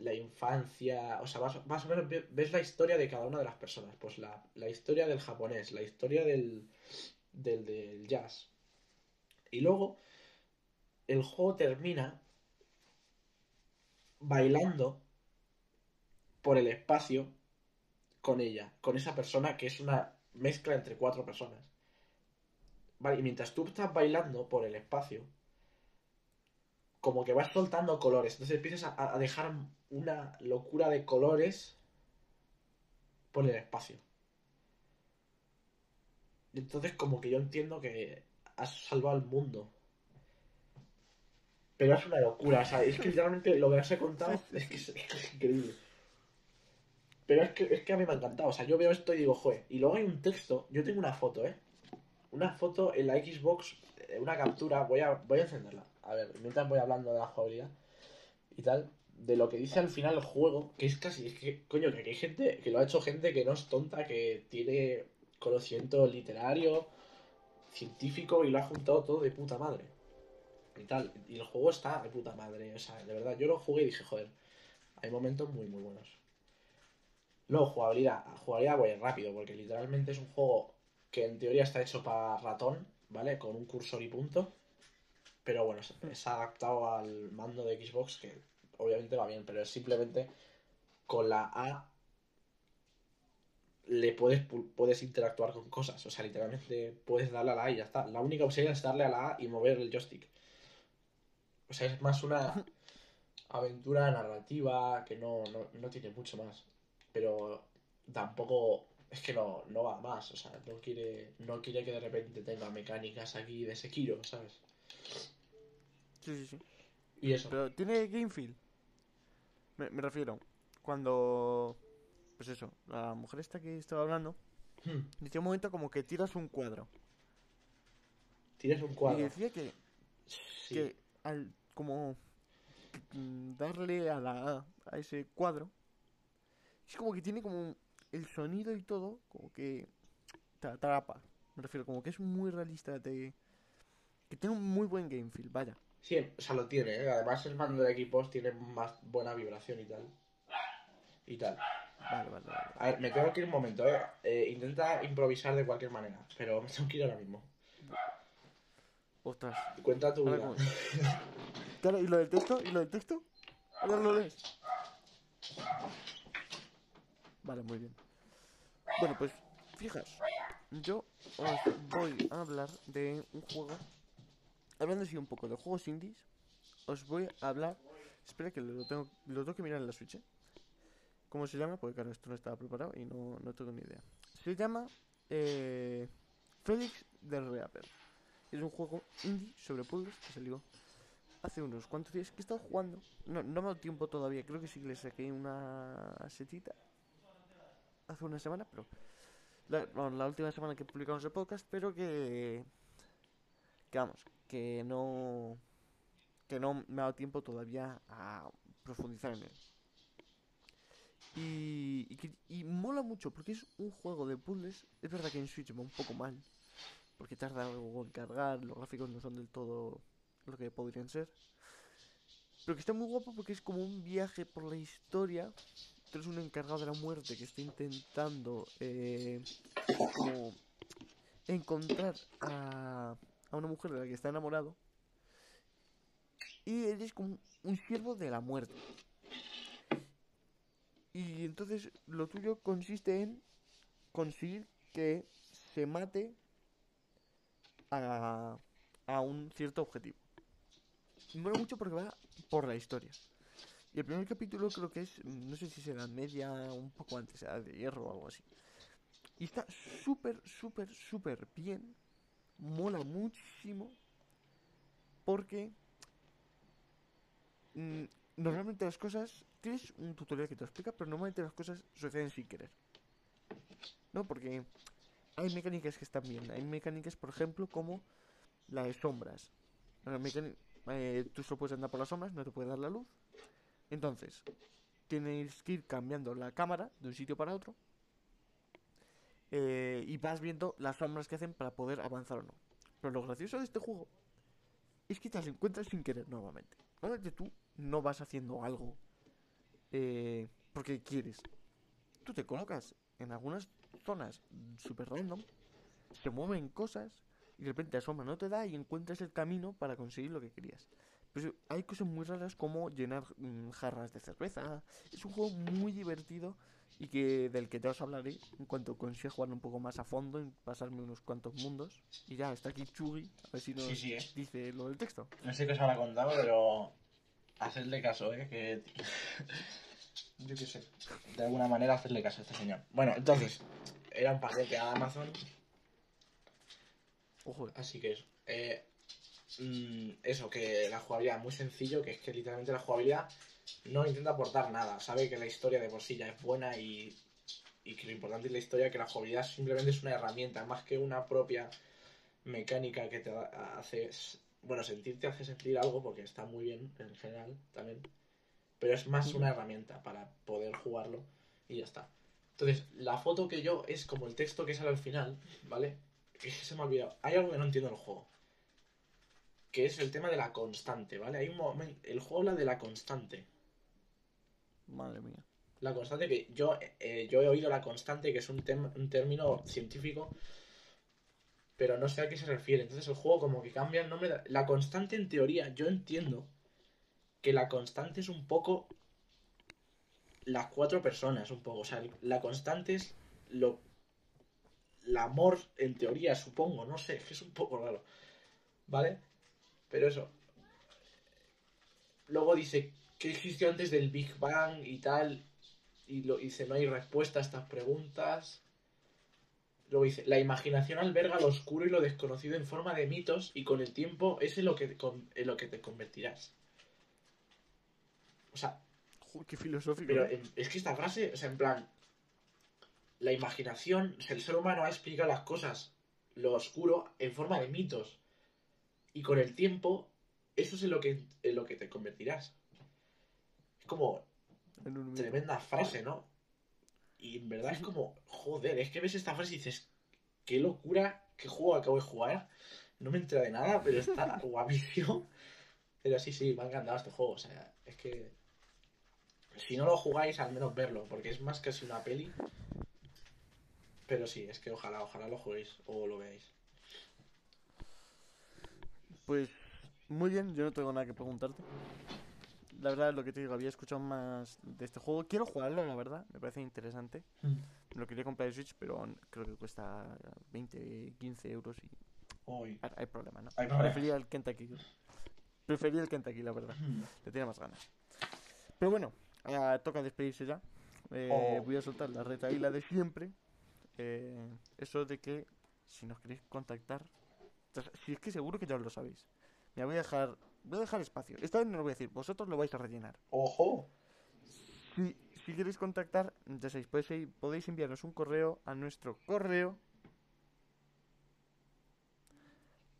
la infancia, o sea, más, más o menos ve- ves la historia de cada una de las personas, pues la, la historia del japonés, la historia del, del, del jazz. Y luego el juego termina bailando por el espacio con ella, con esa persona que es una mezcla entre cuatro personas. Vale, y mientras tú estás bailando por el espacio, como que vas soltando colores. Entonces empiezas a, a dejar una locura de colores por el espacio. Y entonces como que yo entiendo que has salvado al mundo. Pero es una locura, o sea, es que literalmente lo que os he contado es que es, es que es increíble. Pero es que, es que a mí me ha encantado, o sea, yo veo esto y digo, joder. Y luego hay un texto, yo tengo una foto, ¿eh? Una foto en la Xbox, eh, una captura, voy a, voy a encenderla. A ver, mientras voy hablando de la jugabilidad y tal, de lo que dice al final el juego, que es casi, es que, coño, que aquí hay gente, que lo ha hecho gente que no es tonta, que tiene conocimiento literario, científico y lo ha juntado todo de puta madre. Y tal, y el juego está de puta madre, o sea, de verdad, yo lo jugué y dije, joder, Hay momentos muy, muy buenos. Luego, jugabilidad. Jugabilidad, pues rápido, porque literalmente es un juego que en teoría está hecho para ratón, ¿vale? Con un cursor y punto. Pero bueno, ha adaptado al mando de Xbox, que obviamente va bien, pero es simplemente con la A le puedes, pu- puedes interactuar con cosas. O sea, literalmente puedes darle a la A y ya está. La única opción es darle a la A y mover el joystick. O sea, es más una aventura narrativa que no, no, no tiene mucho más. Pero tampoco es que no, no va más. O sea, no quiere, no quiere que de repente tenga mecánicas aquí de Sekiro, ¿sabes? Sí, sí, sí. Y eso. Pero tiene game feel. Me, me refiero, cuando. Pues eso, la mujer esta que estaba hablando, Hmm. dice un momento como que tiras un cuadro. Tienes un Y cuadro. decía que, Sí. que al como mm, darle a la A a ese cuadro, es como que tiene como el sonido y todo, como que te atrapa. Me refiero, como que es muy realista, te, que tiene un muy buen game feel, vaya. Sí, o sea, lo tiene, ¿eh? Además, el mando de equipos tiene más buena vibración y tal. Y tal. Vale, vale, vale. A ver, me tengo que ir un momento, ¿eh? Eh, Intenta improvisar de cualquier manera, pero me tengo que ir ahora mismo. Ostras. Cuenta tu vida. Claro, ¿y lo del texto? ¿Y lo del texto? Ahora lo lees. Vale, muy bien. Bueno, pues, fijaos. Yo os voy a hablar de un juego. Hablando así un poco de juegos indies, os voy a hablar. Espera que lo tengo, lo tengo que mirar en la Switch. ¿eh? ¿Cómo se llama? Porque claro, esto no estaba preparado y no, no tengo ni idea. Se llama eh, Felix the Reaper. Es un juego indie sobre puzzles que salió hace unos cuantos días que he estado jugando. No, no me ha dado tiempo todavía, creo que sí que le saqué una setita hace una semana, pero la, bueno, la última semana que publicamos el podcast, pero que, que vamos, que no que no me ha dado tiempo todavía a profundizar en él. Y, y, y mola mucho porque es un juego de puzzles. Es verdad que en Switch va un poco mal, porque tarda algo en cargar, los gráficos no son del todo lo que podrían ser. Pero que está muy guapo porque es como un viaje por la historia. Tú eres un encargado de la muerte que está intentando eh, como encontrar a, a una mujer de la que está enamorado. Y eres como un siervo de la muerte. Y entonces lo tuyo consiste en conseguir que se mate a, a un cierto objetivo. Mola mucho porque va por la historia. Y el primer capítulo creo que es, no sé si será media, un poco antes, de hierro o algo así. Y está súper, súper, súper bien. Mola muchísimo. Porque mm, normalmente las cosas, tienes un tutorial que te explica, pero normalmente las cosas suceden sin querer. ¿No? Porque hay mecánicas que están bien. Hay mecánicas, por ejemplo, como la de sombras. Eh, tú solo puedes andar por las sombras, no te puede dar la luz. Entonces, tienes que ir cambiando la cámara de un sitio para otro. eh, y vas viendo las sombras que hacen para poder avanzar o no. Pero lo gracioso de este juego es que te las encuentras sin querer nuevamente. Normalmente tú no vas haciendo algo eh, porque quieres. Tú te colocas en algunas zonas super random, se mueven cosas y de repente la sombra no te da y encuentras el camino para conseguir lo que querías. Pero hay cosas muy raras como llenar mm, jarras de cerveza. Es un juego muy divertido y que del que te os hablaré en cuanto consiga jugar un poco más a fondo, en pasarme unos cuantos mundos. Y ya está aquí Chugi, a ver si nos Sí, sí, eh. dice lo del texto. No sé qué os habrá contado, pero. Hacedle caso, ¿eh? Que. Yo qué sé. De alguna manera, hacerle caso a este señor. Bueno, entonces. Era un paquete a Amazon. Ojo, Así que eso. Eh, mm, eso, que la jugabilidad muy sencillo, que es que literalmente la jugabilidad no intenta aportar nada. Sabe que la historia de por sí ya es buena y, y que lo importante es la historia, que la jugabilidad simplemente es una herramienta, más que una propia mecánica que te hace, bueno, sentirte hace sentir algo, porque está muy bien en general también. Pero es más una herramienta para poder jugarlo y ya está. Entonces, la foto que yo es como el texto que sale al final, ¿vale? Que se me ha olvidado. Hay algo que no entiendo en el juego. Que es el tema de la constante, ¿vale? Hay un momento. El juego habla de la constante. Madre mía. La constante que yo, eh, yo he oído la constante, que es un, tem- un término científico, pero no sé a qué se refiere. Entonces el juego como que cambia el nombre. de- La constante en teoría, yo entiendo que la constante es un poco las cuatro personas, un poco. O sea, la constante es lo... El amor, en teoría, supongo, no sé, es un poco raro. ¿Vale? Pero eso. Luego dice que existió antes del Big Bang y tal. Y lo dice, no hay respuesta a estas preguntas. Luego dice, la imaginación alberga lo oscuro y lo desconocido en forma de mitos y con el tiempo es en lo que en lo que te convertirás. O sea, Joder, qué filosófico. pero ¿eh? es que esta frase, o sea, en plan, la imaginación, el ser humano ha explicado las cosas, lo oscuro, en forma de mitos. Y con el tiempo, eso es en lo que, en lo que te convertirás. Es como En tremenda frase, ¿no? Y en verdad es como, joder, es que ves esta frase y dices, qué locura, qué juego acabo de jugar. No me entera de nada, pero está guapísimo. Pero sí, sí, me ha encantado este juego. O sea, es que si no lo jugáis, al menos verlo, porque es más casi una peli. Pero sí, es que ojalá, ojalá lo juguéis o lo veáis. Pues muy bien, yo no tengo nada que preguntarte. La verdad, lo que te digo, había escuchado más de este juego. Quiero jugarlo, la verdad, me parece interesante. Me lo quería comprar en Switch, pero creo que cuesta 20, 15 euros y Uy. ah, hay problema, ¿no? Hay problema. Prefería el Kentucky. Prefería el Kentucky, la verdad. Le tenía más ganas. Pero bueno, ah, toca despedirse ya. Eh, Oh. Voy a soltar la retaíla de siempre. Eh, eso de que si nos queréis contactar, si es que seguro que ya lo sabéis. Me voy a dejar, voy a dejar espacio. Esta vez no lo voy a decir, vosotros lo vais a rellenar. ¡Ojo! Si, si queréis contactar, ya sabéis, podéis, podéis enviarnos un correo a nuestro correo.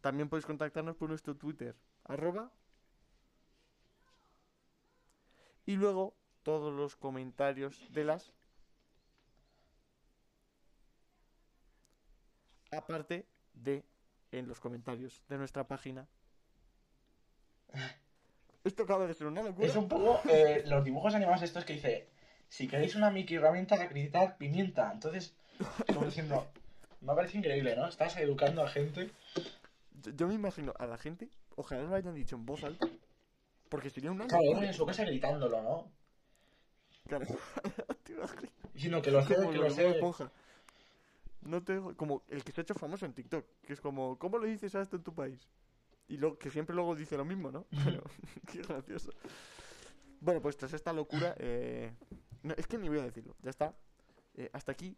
También podéis contactarnos por nuestro Twitter, arroba. Y luego todos los comentarios de las... Aparte de en los comentarios de nuestra página. Esto acaba de ser una locura. Es un poco eh, los dibujos animados estos que dice, si queréis una Mickey herramienta, acreditar pimienta. Entonces, como diciendo, me parece increíble, ¿no? Estás educando a gente. Yo, yo me imagino a la gente, ojalá lo hayan dicho en voz alta, porque sería una Claro, en su casa gritándolo, ¿no? Imaginas. Diciendo que lo sé, Como que lo. Esponja. No te como el que se ha hecho famoso en TikTok, que es como, ¿cómo le dices a esto en tu país? Y lo, que siempre luego dice lo mismo, ¿no? Pero, qué gracioso. Bueno, pues tras esta locura, eh, no, es que ni voy a decirlo, ya está. Eh, hasta aquí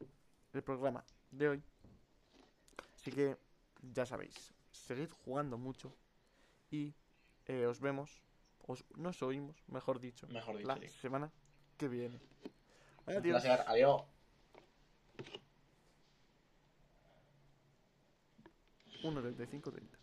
el programa de hoy. Así que ya sabéis, seguid jugando mucho y eh, os vemos, os, nos oímos, mejor dicho, Mejor dicho, la sí. semana que viene. Un Adiós. placer. Adiós. Uno, 35, 30.